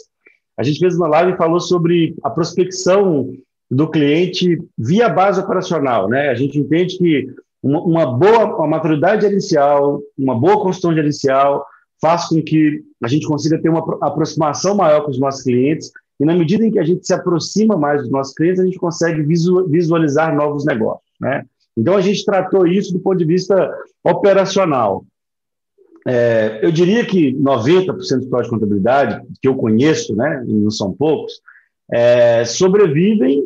A gente fez uma live e falou sobre a prospecção do cliente via base operacional, né? A gente entende que uma, uma boa uma maturidade gerencial, uma boa construção gerencial faz com que a gente consiga ter uma aproximação maior com os nossos clientes e na medida em que a gente se aproxima mais dos nossos clientes, a gente consegue visualizar novos negócios. Né? Então, a gente tratou isso do ponto de vista operacional. É, eu diria que 90% dos prós de contabilidade, que eu conheço, né, não são poucos, é, sobrevivem,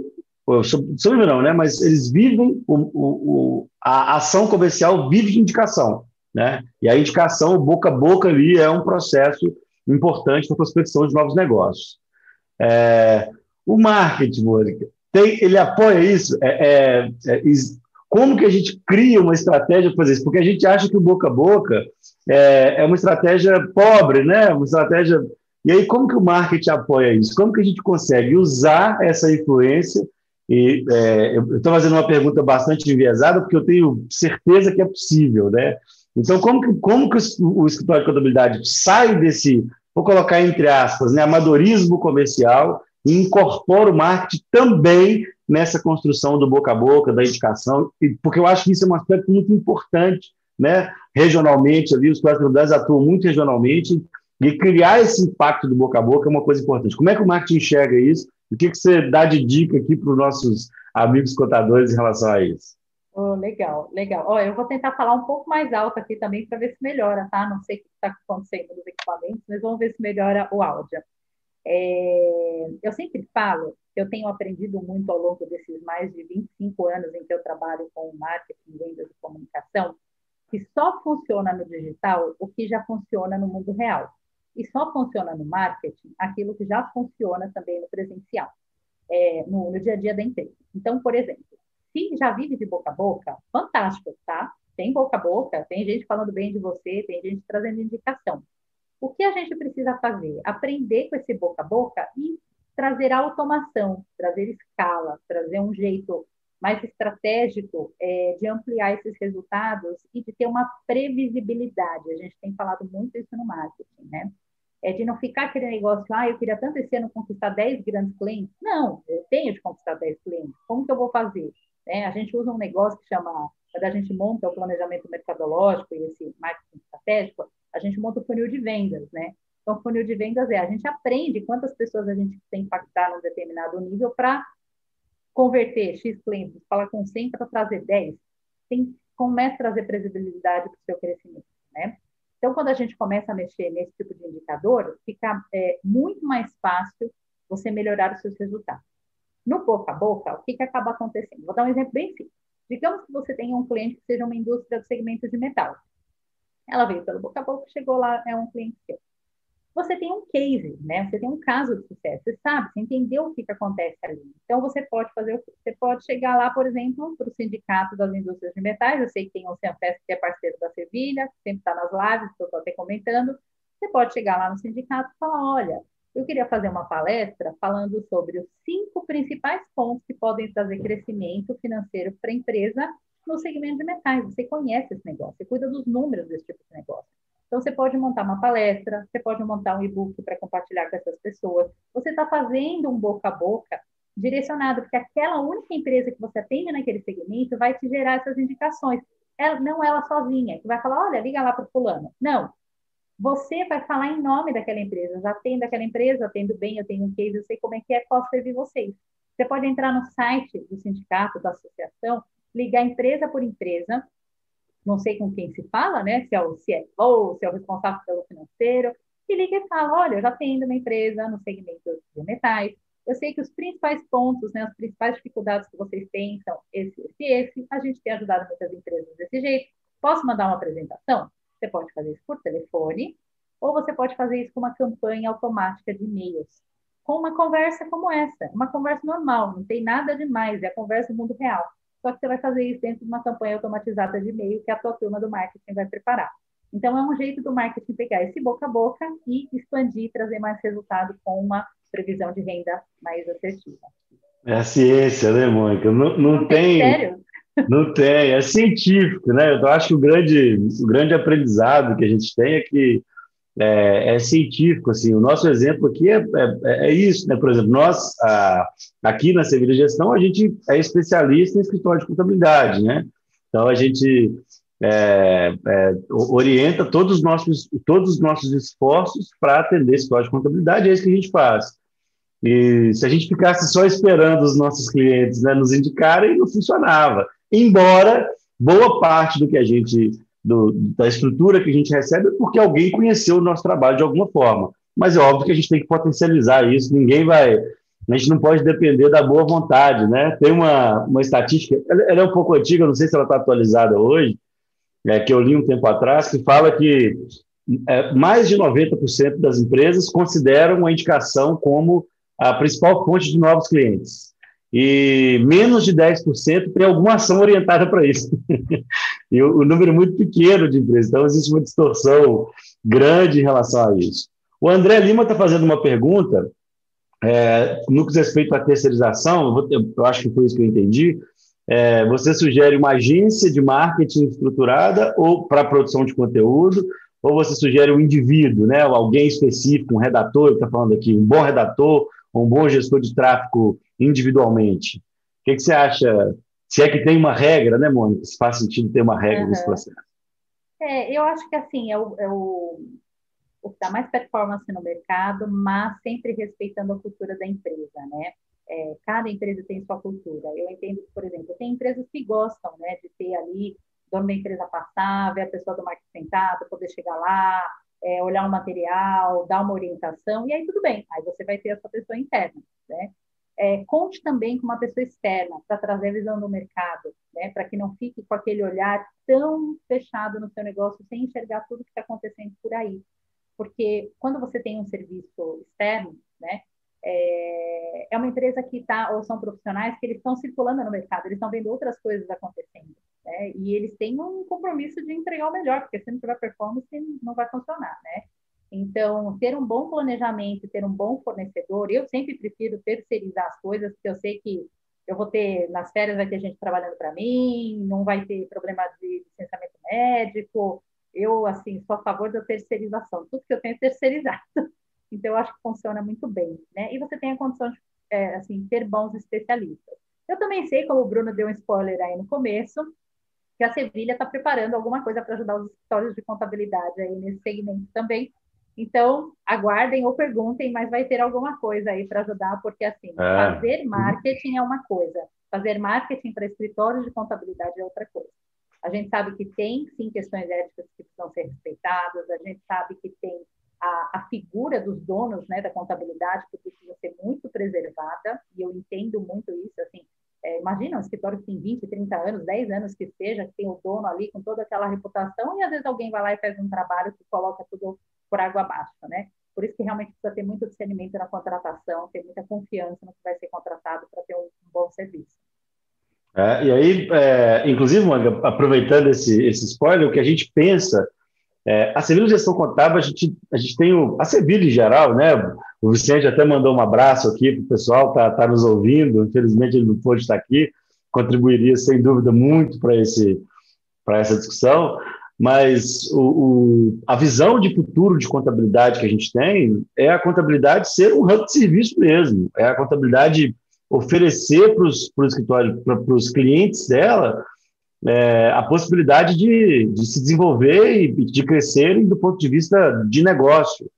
sobrevivem não, né, mas eles vivem, o, o, a ação comercial vive de indicação. Né? E a indicação, boca a boca ali, é um processo importante para a prospecção de novos negócios. É, o marketing, Mônica, tem, ele apoia isso? É, é, é como que a gente cria uma estratégia para fazer isso? Porque a gente acha que o boca a boca é, é uma estratégia pobre, né? uma estratégia E aí, como que o marketing apoia isso? Como que a gente consegue usar essa influência? E é, eu estou fazendo uma pergunta bastante enviesada, porque eu tenho certeza que é possível, né? Então, como que, como que o, escritório de contabilidade sai desse, vou colocar entre aspas, né, amadorismo comercial e incorpora o marketing também nessa construção do boca a boca, da indicação, porque eu acho que isso é um aspecto muito importante, né? Regionalmente, ali, os escritórios de contabilidade atuam muito regionalmente, e criar esse impacto do boca a boca é uma coisa importante. Como é que o marketing enxerga isso? O que, que você dá de dica aqui para os nossos amigos contadores em relação a isso? Oh, legal, legal. Oh, eu vou tentar falar um pouco mais alto aqui também para ver se melhora, tá? Não sei o que está acontecendo nos equipamentos, mas vamos ver se melhora o áudio. É, eu sempre falo que eu tenho aprendido muito ao longo desses mais de 25 anos em que eu trabalho com marketing, vendas e comunicação, que só funciona no digital o que já funciona no mundo real. E só funciona no marketing aquilo que já funciona também no presencial, é, no, no dia a dia da empresa. Então, por exemplo, se já vive de boca a boca, fantástico, tá? Tem boca a boca, tem gente falando bem de você, tem gente trazendo indicação. O que a gente precisa fazer? Aprender com esse boca a boca e trazer automação, trazer escala, trazer um jeito mais estratégico é, de ampliar esses resultados e de ter uma previsibilidade. A gente tem falado muito isso no marketing, né? É de não ficar aquele negócio, ah, eu queria tanto esse ano conquistar 10 grandes clientes. Não, eu tenho de conquistar 10 clientes. Como que eu vou fazer? É, a gente usa um negócio que chama, quando a gente monta o planejamento mercadológico e esse marketing estratégico, a gente monta o funil de vendas, né? Então, o funil de vendas é a gente aprende quantas pessoas a gente tem que impactar num determinado nível para converter X clientes, falar com 100 para trazer 10, tem, começa a trazer previsibilidade para o seu crescimento, né? Então, quando a gente começa a mexer nesse tipo de indicador, fica é, muito mais fácil você melhorar os seus resultados. No boca a boca, o que, que acaba acontecendo? Vou dar um exemplo bem simples. Digamos que você tenha um cliente que seja uma indústria do segmento de metal. Ela veio pelo boca a boca, chegou lá, é um cliente seu você tem um case, né? Você tem um caso de sucesso, você sabe, você entendeu o que, que acontece ali. Então, você pode fazer? Você pode chegar lá, por exemplo, para o Sindicato das Indústrias de Metais, eu sei que tem o Cianfest, que é parceiro da Sevilha, que sempre está nas lives, que eu estou até comentando. Você pode chegar lá no sindicato e falar, olha, eu queria fazer uma palestra falando sobre os cinco principais pontos que podem trazer crescimento financeiro para a empresa no segmento de metais. Você conhece esse negócio, você cuida dos números desse tipo de negócio. Então, você pode montar uma palestra, você pode montar um e-book para compartilhar com essas pessoas. Você está fazendo um boca a boca direcionado, porque aquela única empresa que você atende naquele segmento vai te gerar essas indicações. Ela, não ela sozinha, que vai falar, olha, liga lá para o fulano. Não. Você vai falar em nome daquela empresa. Já atendo aquela empresa, atendo bem, eu tenho um case, eu sei como é que é, posso servir vocês. Você pode entrar no site do sindicato, da associação, ligar empresa por empresa, não sei com quem se fala, né? Se é o CFO, se é o responsável pelo financeiro, e liga e fala: olha, eu já tenho uma empresa no segmento de metais. Eu sei que os principais pontos, né, as principais dificuldades que vocês têm são esse, esse, esse. A gente tem ajudado muitas empresas desse jeito. Posso mandar uma apresentação? Você pode fazer isso por telefone, ou você pode fazer isso com uma campanha automática de e-mails, com uma conversa como essa, uma conversa normal, não tem nada demais, é a conversa do mundo real. Só que você vai fazer isso dentro de uma campanha automatizada de e-mail que a tua turma do marketing vai preparar. Então, é um jeito do marketing pegar esse boca a boca e expandir, trazer mais resultado com uma previsão de renda mais assertiva. É a ciência, né, Mônica? Não, não, não tem. Sério? Não tem, é científico, né? Eu acho que o grande, o grande aprendizado que a gente tem é que é, é, científico, assim, o nosso exemplo aqui é, é, é isso, né? Por exemplo, nós, a, aqui na Sevilha Gestão, a gente é especialista em escritório de contabilidade, né? Então, a gente é, é, orienta todos os nossos, todos os nossos esforços para atender escritório de contabilidade, é isso que a gente faz. E se a gente ficasse só esperando os nossos clientes né, nos indicarem, não funcionava. Embora boa parte do que a gente do, da estrutura que a gente recebe é porque alguém conheceu o nosso trabalho de alguma forma. Mas é óbvio que a gente tem que potencializar isso, ninguém vai. A gente não pode depender da boa vontade, né? Tem uma, uma estatística, ela é um pouco antiga, não sei se ela está atualizada hoje, é, que eu li um tempo atrás, que fala que é, mais de 90% das empresas consideram a indicação como a principal fonte de novos clientes e menos de 10% tem alguma ação orientada para isso. e o, o, número é muito pequeno de empresas, então existe uma distorção grande em relação a isso. O André Lima está fazendo uma pergunta é, no que diz respeito à terceirização, eu, vou, eu, acho que foi isso que eu entendi. É, você sugere uma agência de marketing estruturada ou para produção de conteúdo, ou você sugere um indivíduo, né, alguém específico, um redator, está falando aqui, um bom redator, um bom gestor de tráfego individualmente. O que, que, você acha? Se é que tem uma regra, né, Mônica? Se faz sentido ter uma regra uhum. nesse processo. É, eu acho que assim, é o, é o, o que dá mais performance no mercado, mas sempre respeitando a cultura da empresa, né? É, cada empresa tem sua cultura. Eu entendo que, por exemplo, tem empresas que gostam, né, de ter ali dono da empresa passar, ver a pessoa do marketing sentado, poder chegar lá, é, olhar o um material, dar uma orientação, e aí tudo bem, aí você vai ter a sua pessoa interna, né? É, conte também com uma pessoa externa para trazer a visão do mercado, né? Para que não fique com aquele olhar tão fechado no seu negócio sem enxergar tudo que está acontecendo por aí. Porque quando você tem um serviço externo, né? É, é uma empresa que está, ou são profissionais que eles estão circulando no mercado, eles estão vendo outras coisas acontecendo. Né? E eles têm um compromisso de entregar o melhor, porque se não tiver performance, não vai funcionar, né? Então, ter um bom planejamento, ter um bom fornecedor, eu sempre prefiro terceirizar as coisas, porque eu sei que eu vou ter, nas férias vai ter gente trabalhando para mim, não vai ter problema de licenciamento médico, eu, assim, sou a favor da terceirização, tudo que eu tenho é terceirizado. Então, eu acho que funciona muito bem, né? E você tem a condição de, é, assim, ter bons especialistas. Eu também sei, como o Bruno deu um spoiler aí no começo, que a Sevilha está preparando alguma coisa para ajudar os escritórios de contabilidade aí nesse segmento também. Então, aguardem ou perguntem, mas vai ter alguma coisa aí para ajudar, porque assim, é. fazer marketing é uma coisa, fazer marketing para escritórios de contabilidade é outra coisa. A gente sabe que tem, sim, questões éticas que precisam ser respeitadas, a gente sabe que tem a, a figura dos donos né, da contabilidade que precisa ser muito preservada, e eu entendo muito isso, assim, é, imagina um escritório que tem 20, 30 anos, 10 anos que seja, que tem o dono ali com toda aquela reputação, e às vezes alguém vai lá e faz um trabalho que coloca tudo por água abaixo, né? Por isso que realmente precisa ter muito discernimento na contratação, ter muita confiança no que vai ser contratado para ter um, um, bom serviço. É, e aí, é, inclusive, Mônica, aproveitando esse, esse spoiler, o que a gente pensa é, a Sevilha Gestão Contábil, a gente, a gente tem o, a Sevilha em geral, né? O Vicente até mandou um abraço aqui para o pessoal, está tá nos ouvindo. Infelizmente ele não pôde estar aqui, contribuiria sem dúvida muito para esse para essa discussão. Mas o, o, a visão de futuro de contabilidade que a gente tem é a contabilidade ser um hub de serviço mesmo, é a contabilidade oferecer para os escritórios, para os clientes dela, é, a possibilidade de, de, se desenvolver e de crescerem do ponto de vista de negócio.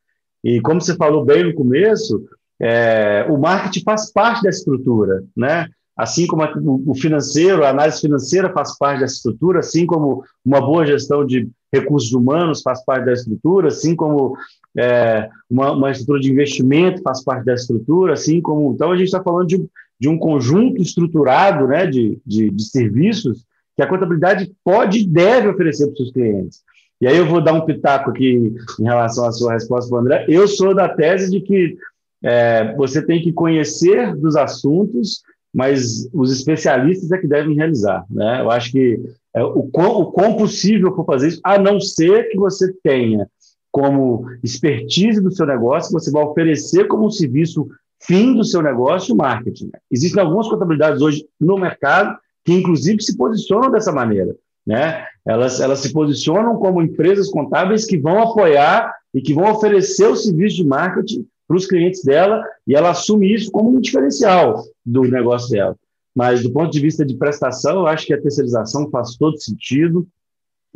E como você falou bem no começo, é, o marketing faz parte dessa estrutura, né? Assim como o financeiro, a análise financeira faz parte dessa estrutura, assim como uma boa gestão de recursos humanos faz parte dessa estrutura, assim como é, uma, uma, estrutura de investimento faz parte dessa estrutura, assim como. Então, a gente está falando de, de, um conjunto estruturado né, de, de, de serviços que a contabilidade pode e deve oferecer para os seus clientes. E aí eu vou dar um pitaco aqui em relação à sua resposta, André. Eu sou da tese de que é, você tem que conhecer dos assuntos, mas os especialistas é que devem realizar. Né? Eu acho que é, o, quão, o quão possível for fazer isso, a não ser que você tenha como expertise do seu negócio, você vai oferecer como um serviço fim do seu negócio o marketing. Existem algumas contabilidades hoje no mercado que, inclusive, se posicionam dessa maneira. Né? Elas, elas se posicionam como empresas contábeis que vão apoiar e que vão oferecer o serviço de marketing para os clientes dela e ela assume isso como um diferencial do negócio dela. Mas, do ponto de vista de prestação, eu acho que a terceirização faz todo sentido.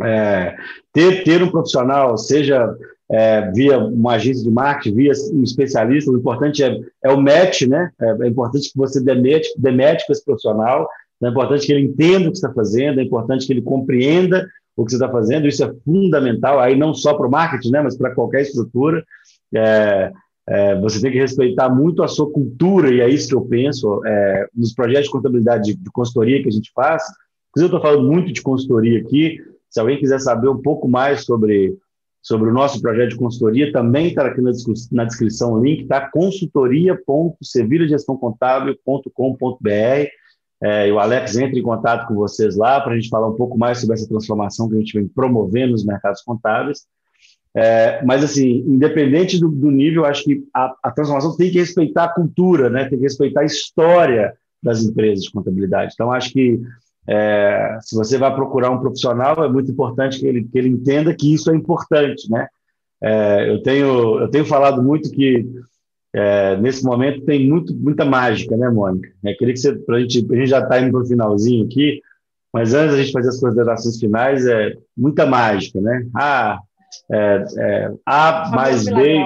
É, ter, ter um profissional, seja é, via uma agência de marketing, via um especialista, o importante é, é o match, né? É, é importante que você demete, demete com esse profissional é importante que ele entenda o que está fazendo, é importante que ele compreenda o que você está fazendo, isso é fundamental, aí não só para o marketing, né, mas para qualquer estrutura. É, é, você tem que respeitar muito a sua cultura, e é isso que eu penso é, nos projetos de contabilidade de, de consultoria que a gente faz. Eu estou falando muito de consultoria aqui. Se alguém quiser saber um pouco mais sobre, sobre o nosso projeto de consultoria, também está aqui na, na descrição o link, tá? é, e o Alex entra em contato com vocês lá para a gente falar um pouco mais sobre essa transformação que a gente vem promovendo nos mercados contábeis. É, mas, assim, independente do, do nível, acho que a, a, transformação tem que respeitar a cultura, né? tem que respeitar a história das empresas de contabilidade. Então, acho que é, se você vai procurar um profissional, é muito importante que ele, que ele entenda que isso é importante. Né? É, eu, tenho, eu tenho falado muito que é, nesse momento tem muito, muita mágica, né, Mônica? É, queria que você, pra gente, a gente já está indo para o finalzinho aqui, mas antes a gente fazer as considerações finais, é muita mágica, né? Ah, é, é, A mais B,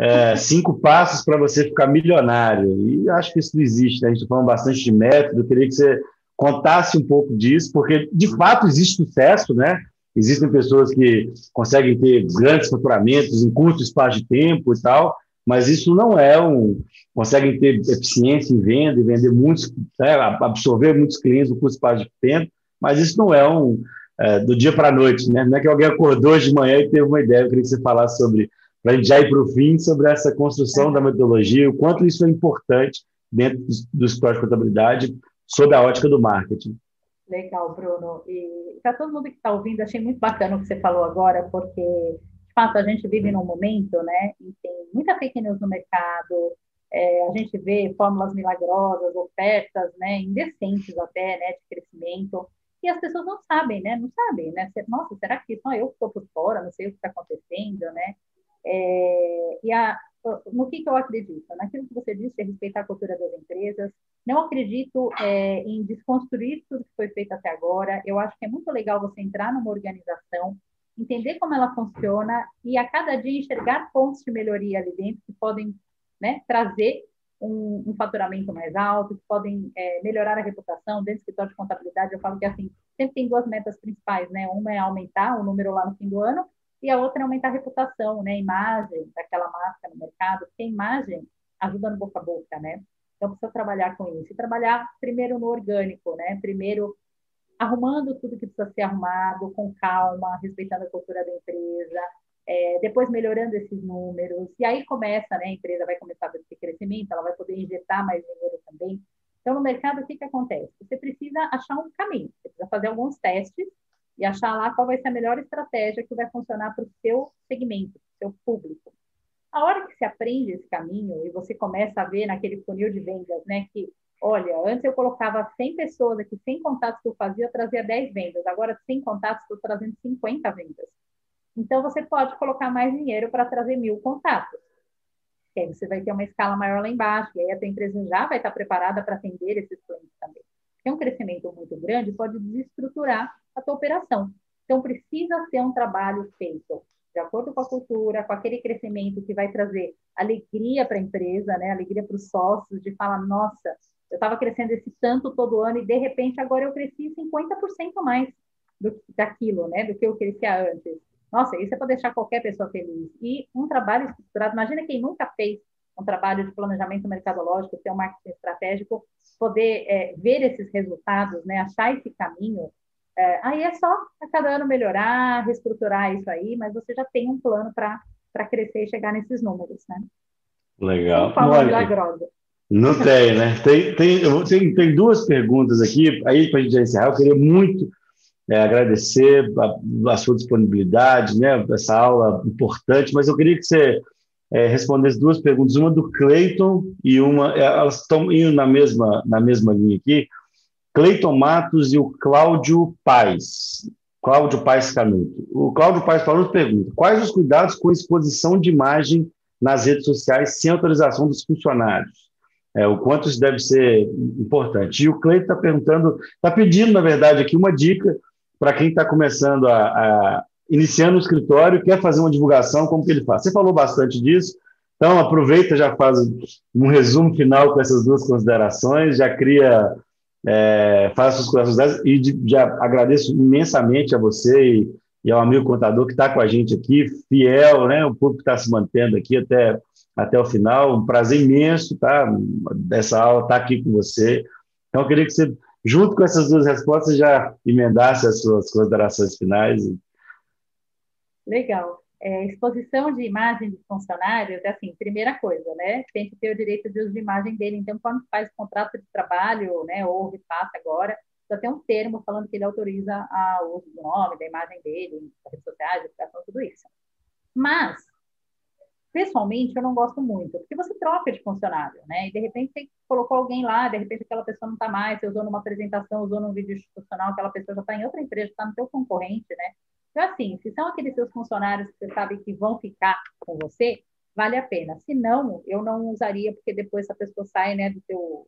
é, cinco passos para você ficar milionário. E acho que isso não existe, né? A gente está falando bastante de método, eu queria que você contasse um pouco disso, porque de fato existe sucesso, né? Existem pessoas que conseguem ter grandes faturamentos em curto espaço de tempo e tal, mas isso não é um. conseguem ter eficiência em venda e vender muitos, né, absorver muitos clientes no curto espaço de tempo, mas isso não é um. É, do dia para a noite, né? Não é que alguém acordou hoje de manhã e teve uma ideia. Eu queria que você falasse sobre, para a gente já ir para o fim, sobre essa construção da metodologia, o quanto isso é importante dentro do, do escritório de contabilidade, sob a ótica do marketing. Legal, Bruno. E para todo mundo que está ouvindo, achei muito bacana o que você falou agora, porque de fato, a gente vive num momento, né, em que tem muita fake news no mercado, é, a gente vê fórmulas milagrosas, ofertas, né, indecentes até, né, de crescimento, e as pessoas não sabem, né, não sabem, né, nossa, será que só eu estou por fora, não sei o que está acontecendo, né, é, e a, no que, que eu acredito? Naquilo que você disse, é respeitar a cultura das empresas, não acredito é, em desconstruir tudo que foi feito até agora, eu acho que é muito legal você entrar numa organização entender como ela funciona e a cada dia enxergar pontos de melhoria ali dentro que podem né, trazer um, um, faturamento mais alto, que podem é, melhorar a reputação dentro do escritório de contabilidade. Eu falo que assim sempre tem duas metas principais, né? Uma é aumentar o número lá no fim do ano e a outra é aumentar a reputação, né? A imagem daquela marca no mercado, porque a imagem ajuda no boca a boca, né? Então precisa trabalhar com isso e trabalhar primeiro no orgânico, né? Primeiro arrumando tudo que precisa ser arrumado, com calma, respeitando a cultura da empresa, é, depois melhorando esses números, e aí começa, né, a empresa vai começar a ter crescimento, ela vai poder injetar mais dinheiro também. Então, no mercado, o que, que acontece? Você precisa achar um caminho, você precisa fazer alguns testes e achar lá qual vai ser a melhor estratégia que vai funcionar para o seu segmento, seu público. A hora que você aprende esse caminho e você começa a ver naquele funil de vendas, né, que Olha, antes eu colocava 100 pessoas aqui, 100 contatos que eu fazia, eu trazia 10 vendas. Agora, 100 contatos, estou trazendo 50 vendas. Então, você pode colocar mais dinheiro para trazer mil contatos. Aí você vai ter uma escala maior lá embaixo, e aí a tua empresa já vai estar preparada para atender esses clientes também. Porque um crescimento muito grande pode desestruturar a tua operação. Então, precisa ser um trabalho feito de acordo com a cultura, com aquele crescimento que vai trazer alegria para a empresa, né? alegria para os sócios, de falar, nossa, eu estava crescendo esse tanto todo ano e de repente agora eu cresci 50% mais do, daquilo, né, do que eu crescia antes. Nossa, isso é para deixar qualquer pessoa feliz. E um trabalho estruturado, imagina quem nunca fez um trabalho de planejamento mercadológico, ter um marketing estratégico, poder é, ver esses resultados, né, achar esse caminho. É, aí é só a cada ano melhorar, reestruturar isso aí, mas você já tem um plano para crescer e chegar nesses números, né? Legal. Formas milagrosas. Não tem, né? Tem, tem, tem, tem duas perguntas aqui, aí para a gente encerrar, eu queria muito é, agradecer a, a, sua disponibilidade, né? Essa aula importante, mas eu queria que você é, respondesse duas perguntas, uma do Cleiton e uma, é, elas estão indo na mesma, na mesma linha aqui, Cleiton Matos e o Cláudio Paz. Cláudio Paz Canuto. O Cláudio Paz Canuto pergunta: quais os cuidados com exposição de imagem nas redes sociais sem autorização dos funcionários? é, o quanto isso deve ser importante. E o Cleiton está perguntando, está pedindo, na verdade, aqui uma dica para quem está começando a, a iniciando o escritório, quer fazer uma divulgação, como que ele faz? Você falou bastante disso, então aproveita, já faz um resumo final com essas duas considerações, já cria, é, faz suas considerações e de, já agradeço imensamente a você e, e ao amigo contador que está com a gente aqui, fiel, né? O público está se mantendo aqui até até o final. Um prazer imenso, tá? Dessa aula, estar tá aqui com você. Então, eu queria que você, junto com essas duas respostas, já emendasse as suas considerações finais. Legal. É, exposição de imagem dos funcionários assim, primeira coisa, né? Tem que ter o direito de uso de imagem dele. Então, quando faz contrato de trabalho, né, ou repassa agora, só tem um termo falando que ele autoriza o uso do nome, da imagem dele, das redes sociais, tudo isso. Mas, pessoalmente, eu não gosto muito, porque você troca de funcionário, né? E de repente você colocou alguém lá, de repente aquela pessoa não está mais, você usou numa apresentação, usou num vídeo institucional, aquela pessoa já está em outra empresa, está no seu concorrente, né? Então, assim, se são aqueles seus funcionários que você sabe que vão ficar com você, vale a pena. Se não, eu não usaria, porque depois essa pessoa sai, né, do teu,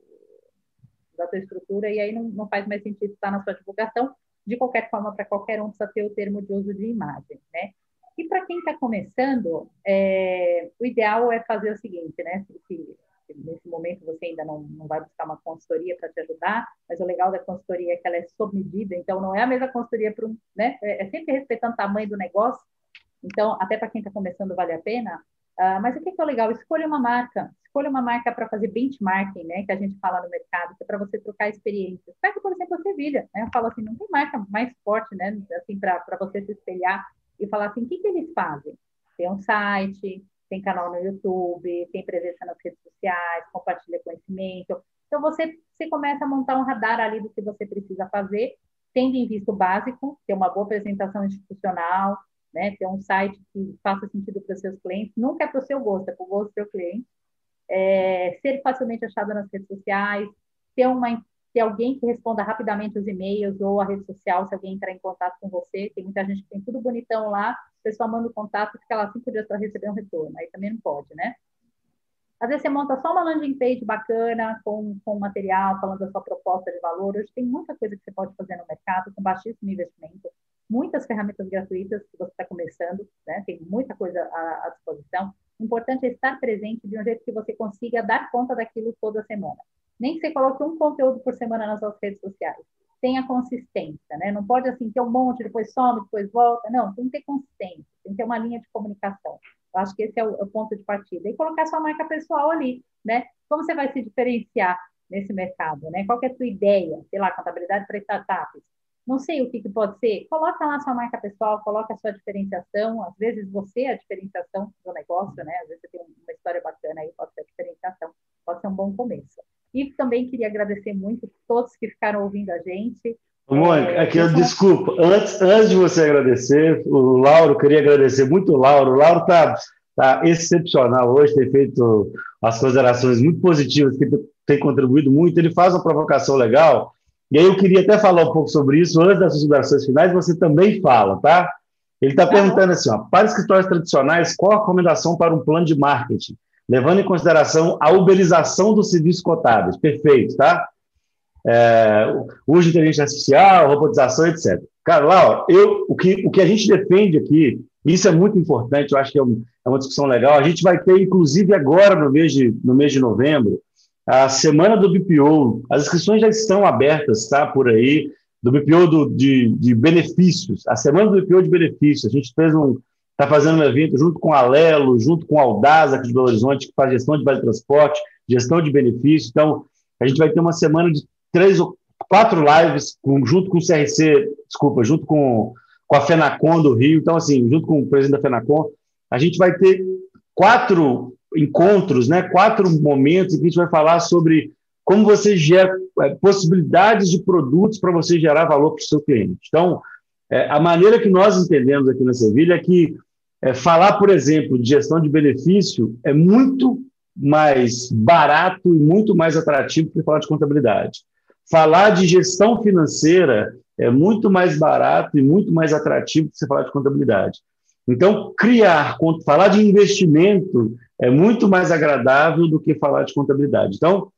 da tua estrutura e aí não, não faz mais sentido estar na sua divulgação. De qualquer forma, para qualquer um precisa ter o termo de uso de imagem, né? E para quem está começando, é, o ideal é fazer o seguinte, né? Se, se, nesse momento você ainda não, não vai buscar uma consultoria para te ajudar, mas o legal da consultoria é que ela é sob medida, então não é a mesma consultoria para um, né? É, é sempre respeitando o tamanho do negócio. Então, até para quem está começando, vale a pena. Uh, mas o que, que é legal? Escolha uma marca. Escolha uma marca para fazer benchmarking, né? Que a gente fala no mercado, que é para você trocar experiências. Pega, por exemplo, a Sevilha. Né? Eu falo assim, não tem marca mais forte, né? Assim, para você se espelhar e falar assim, o que, que eles fazem? Tem um site, tem canal no YouTube, tem presença nas redes sociais, compartilha conhecimento. Então, você, você começa a montar um radar ali do que você precisa fazer, tendo em vista o básico, ter uma boa apresentação institucional, né? ter um site que faça sentido para os seus clientes, nunca é para o seu gosto, é para o gosto do seu cliente. É, ser facilmente achado nas redes sociais, ter uma ter alguém que responda rapidamente os e-mails ou a rede social, se alguém entrar em contato com você. Tem muita gente que tem tudo bonitão lá, o pessoal manda o contato fica lá cinco dias para receber um retorno. Aí também não pode, né? Às vezes você monta só uma landing page bacana, com, com material, falando da sua proposta de valor. Hoje tem muita coisa que você pode fazer no mercado com baixíssimo investimento, muitas ferramentas gratuitas que você está começando, né? Tem muita coisa à, à disposição. O importante é estar presente de um jeito que você consiga dar conta daquilo toda semana. Nem que você coloque um conteúdo por semana nas suas redes sociais. Tenha consistência, né? Não pode assim ter um monte, depois some, depois volta. Não, tem que ter consistência, tem que ter uma linha de comunicação. Eu acho que esse é o, é o ponto de partida. E colocar sua marca pessoal ali, né? Como você vai se diferenciar nesse mercado, né? Qual é a sua ideia? Sei lá, contabilidade para startups. Não sei o que, que pode ser. Coloca lá sua marca pessoal, coloca a sua diferenciação. Às vezes você é a diferenciação do negócio, né? Às vezes você tem uma história bacana aí, pode ser a diferenciação. Pode ser um bom começo. E também queria agradecer muito todos que ficaram ouvindo a gente. Mônica, é, aqui, desculpa, antes, antes de você agradecer, o Lauro, queria agradecer muito o Lauro. O Lauro está tá excepcional hoje, tem feito as considerações muito positivas, que tem contribuído muito. Ele faz uma provocação legal, e aí eu queria até falar um pouco sobre isso antes das considerações finais, você também fala, tá? Ele está perguntando assim: ó, para escritórios tradicionais, qual a recomendação para um plano de marketing? Levando em consideração a uberização dos serviços cotáveis. Perfeito, tá? É, uso de inteligência artificial, robotização, etc. Cara, lá, eu, o, que, o que a gente defende aqui, isso é muito importante, eu acho que é, um, é uma discussão legal. A gente vai ter, inclusive, agora, no mês de, no mês de novembro, a semana do BPO. As inscrições já estão abertas, tá? Por aí, do BPO do, de, de benefícios. A semana do BPO de benefícios. A gente fez um, está fazendo um evento junto com a Alelo, junto com a Aldasa aqui de Belo Horizonte, que faz gestão de vale transporte, gestão de benefícios. Então, a gente vai ter uma semana de três ou quatro lives com, junto com o CRC, desculpa, junto com, com a FENACON do Rio. Então, assim, junto com o presidente da FENACON, a gente vai ter quatro encontros, né, quatro momentos em que a gente vai falar sobre como você gera é, possibilidades de produtos para você gerar valor para o seu cliente. Então, é, a maneira que nós entendemos aqui na Sevilha é que é, falar, por exemplo, de gestão de benefício é muito mais barato e muito mais atrativo que falar de contabilidade. Falar de gestão financeira é muito mais barato e muito mais atrativo que você falar de contabilidade. Então, criar, falar de investimento é muito mais agradável do que falar de contabilidade. Então,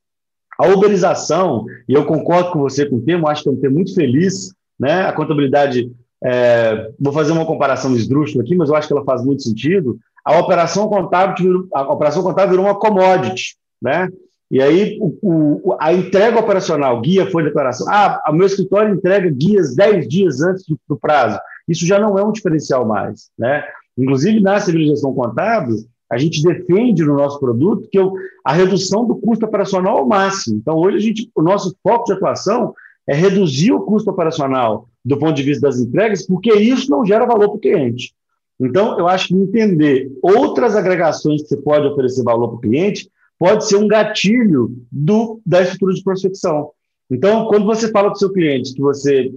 a uberização, e eu concordo com você com o termo, acho que é um termo muito feliz, né? A contabilidade é, vou fazer uma comparação esdrúxula aqui, mas eu acho que ela faz muito sentido. A operação contábil, a operação contábil virou uma commodity, né? E aí o, o, a entrega operacional, guia foi declaração. Ah, o meu escritório entrega guias 10 dias antes do, do, prazo. Isso já não é um diferencial mais, né? Inclusive na civilização contábil, a gente defende no nosso produto que eu, a redução do custo operacional ao máximo. Então hoje a gente, o nosso foco de atuação é reduzir o custo operacional do ponto de vista das entregas, porque isso não gera valor para o cliente. Então, eu acho que entender outras agregações que você pode oferecer valor para o cliente pode ser um gatilho do, da estrutura de prospecção. Então, quando você fala para o seu cliente que você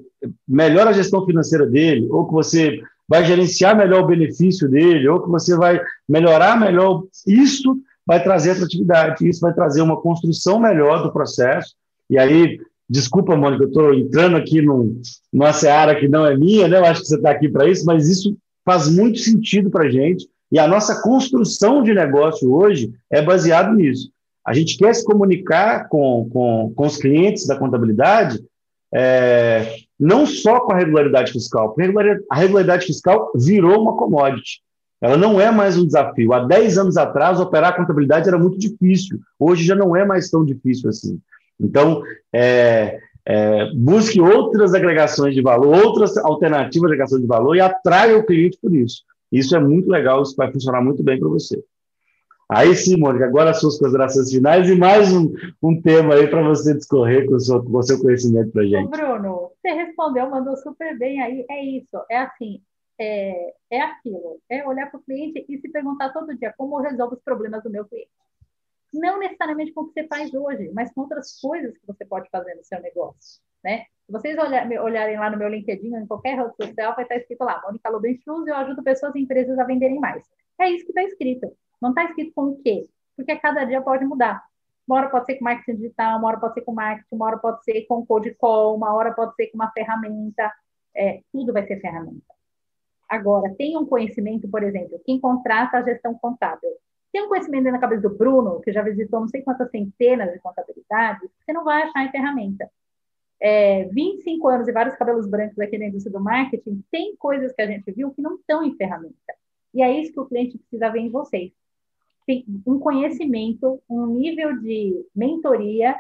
melhora a gestão financeira dele, ou que você vai gerenciar melhor o benefício dele, ou que você vai melhorar melhor. Isso vai trazer atratividade, isso vai trazer uma construção melhor do processo. E aí, desculpa, Mônica, eu estou entrando aqui num, numa seara que não é minha, né? eu acho que você está aqui para isso, mas isso faz muito sentido para a gente. E a nossa construção de negócio hoje é baseado nisso. A gente quer se comunicar com, com, com os clientes da contabilidade é, não só com a regularidade fiscal, porque a regularidade fiscal virou uma commodity. Ela não é mais um desafio. Há 10 anos atrás, operar a contabilidade era muito difícil. Hoje já não é mais tão difícil assim. Então, é, é, busque outras agregações de valor, outras alternativas de agregação de valor e atraia o cliente por isso. Isso é muito legal, isso vai funcionar muito bem para você. Aí sim, Mônica, agora as suas considerações finais e mais um, um tema aí para você discorrer com o seu, com o seu conhecimento para a gente. Bruno, você respondeu, mandou super bem aí. É isso, é assim, é, é aquilo. É olhar para o cliente e se perguntar todo dia como eu resolvo os problemas do meu cliente. Não necessariamente com o que você faz hoje, mas com outras coisas que você pode fazer no seu negócio. Né? Se vocês olharem lá no meu LinkedIn ou em qualquer rede social, vai estar escrito lá, Mônica Lobenschutz, eu ajudo pessoas e empresas a venderem mais. É isso que está escrito. Não está escrito com o quê? Porque cada dia pode mudar. Uma hora pode ser com marketing digital, uma hora pode ser com marketing, uma hora pode ser com code call, uma hora pode ser com uma ferramenta. É, tudo vai ser ferramenta. Agora, tem um conhecimento, por exemplo, quem contrata a gestão contábil. Tem um conhecimento na cabeça do Bruno, que já visitou não sei quantas centenas de contabilidades, você não vai achar em ferramenta. É, 25 anos e vários cabelos brancos aqui na indústria do marketing, tem coisas que a gente viu que não estão em ferramenta. E é isso que o cliente precisa ver em vocês tem um conhecimento, um nível de mentoria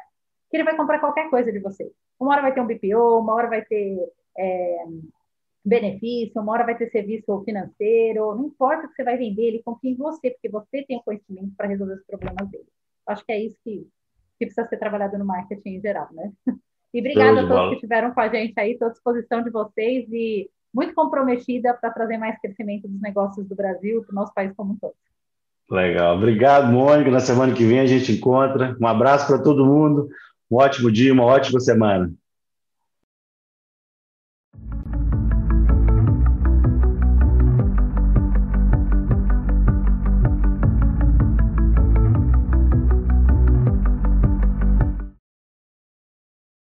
que ele vai comprar qualquer coisa de você. Uma hora vai ter um BPO, uma hora vai ter é, benefício, uma hora vai ter serviço financeiro, não importa o que você vai vender, ele confia em você, porque você tem o conhecimento para resolver os problemas dele. Acho que é isso que, que precisa ser trabalhado no marketing em geral, né? E obrigada a todos que estiveram com a gente aí, estou à disposição de vocês e muito comprometida para trazer mais crescimento dos negócios do Brasil, para o nosso país como um todo. Legal. Obrigado, Mônica. Na semana que vem a gente encontra. Um abraço para todo mundo. Um ótimo dia, uma ótima semana.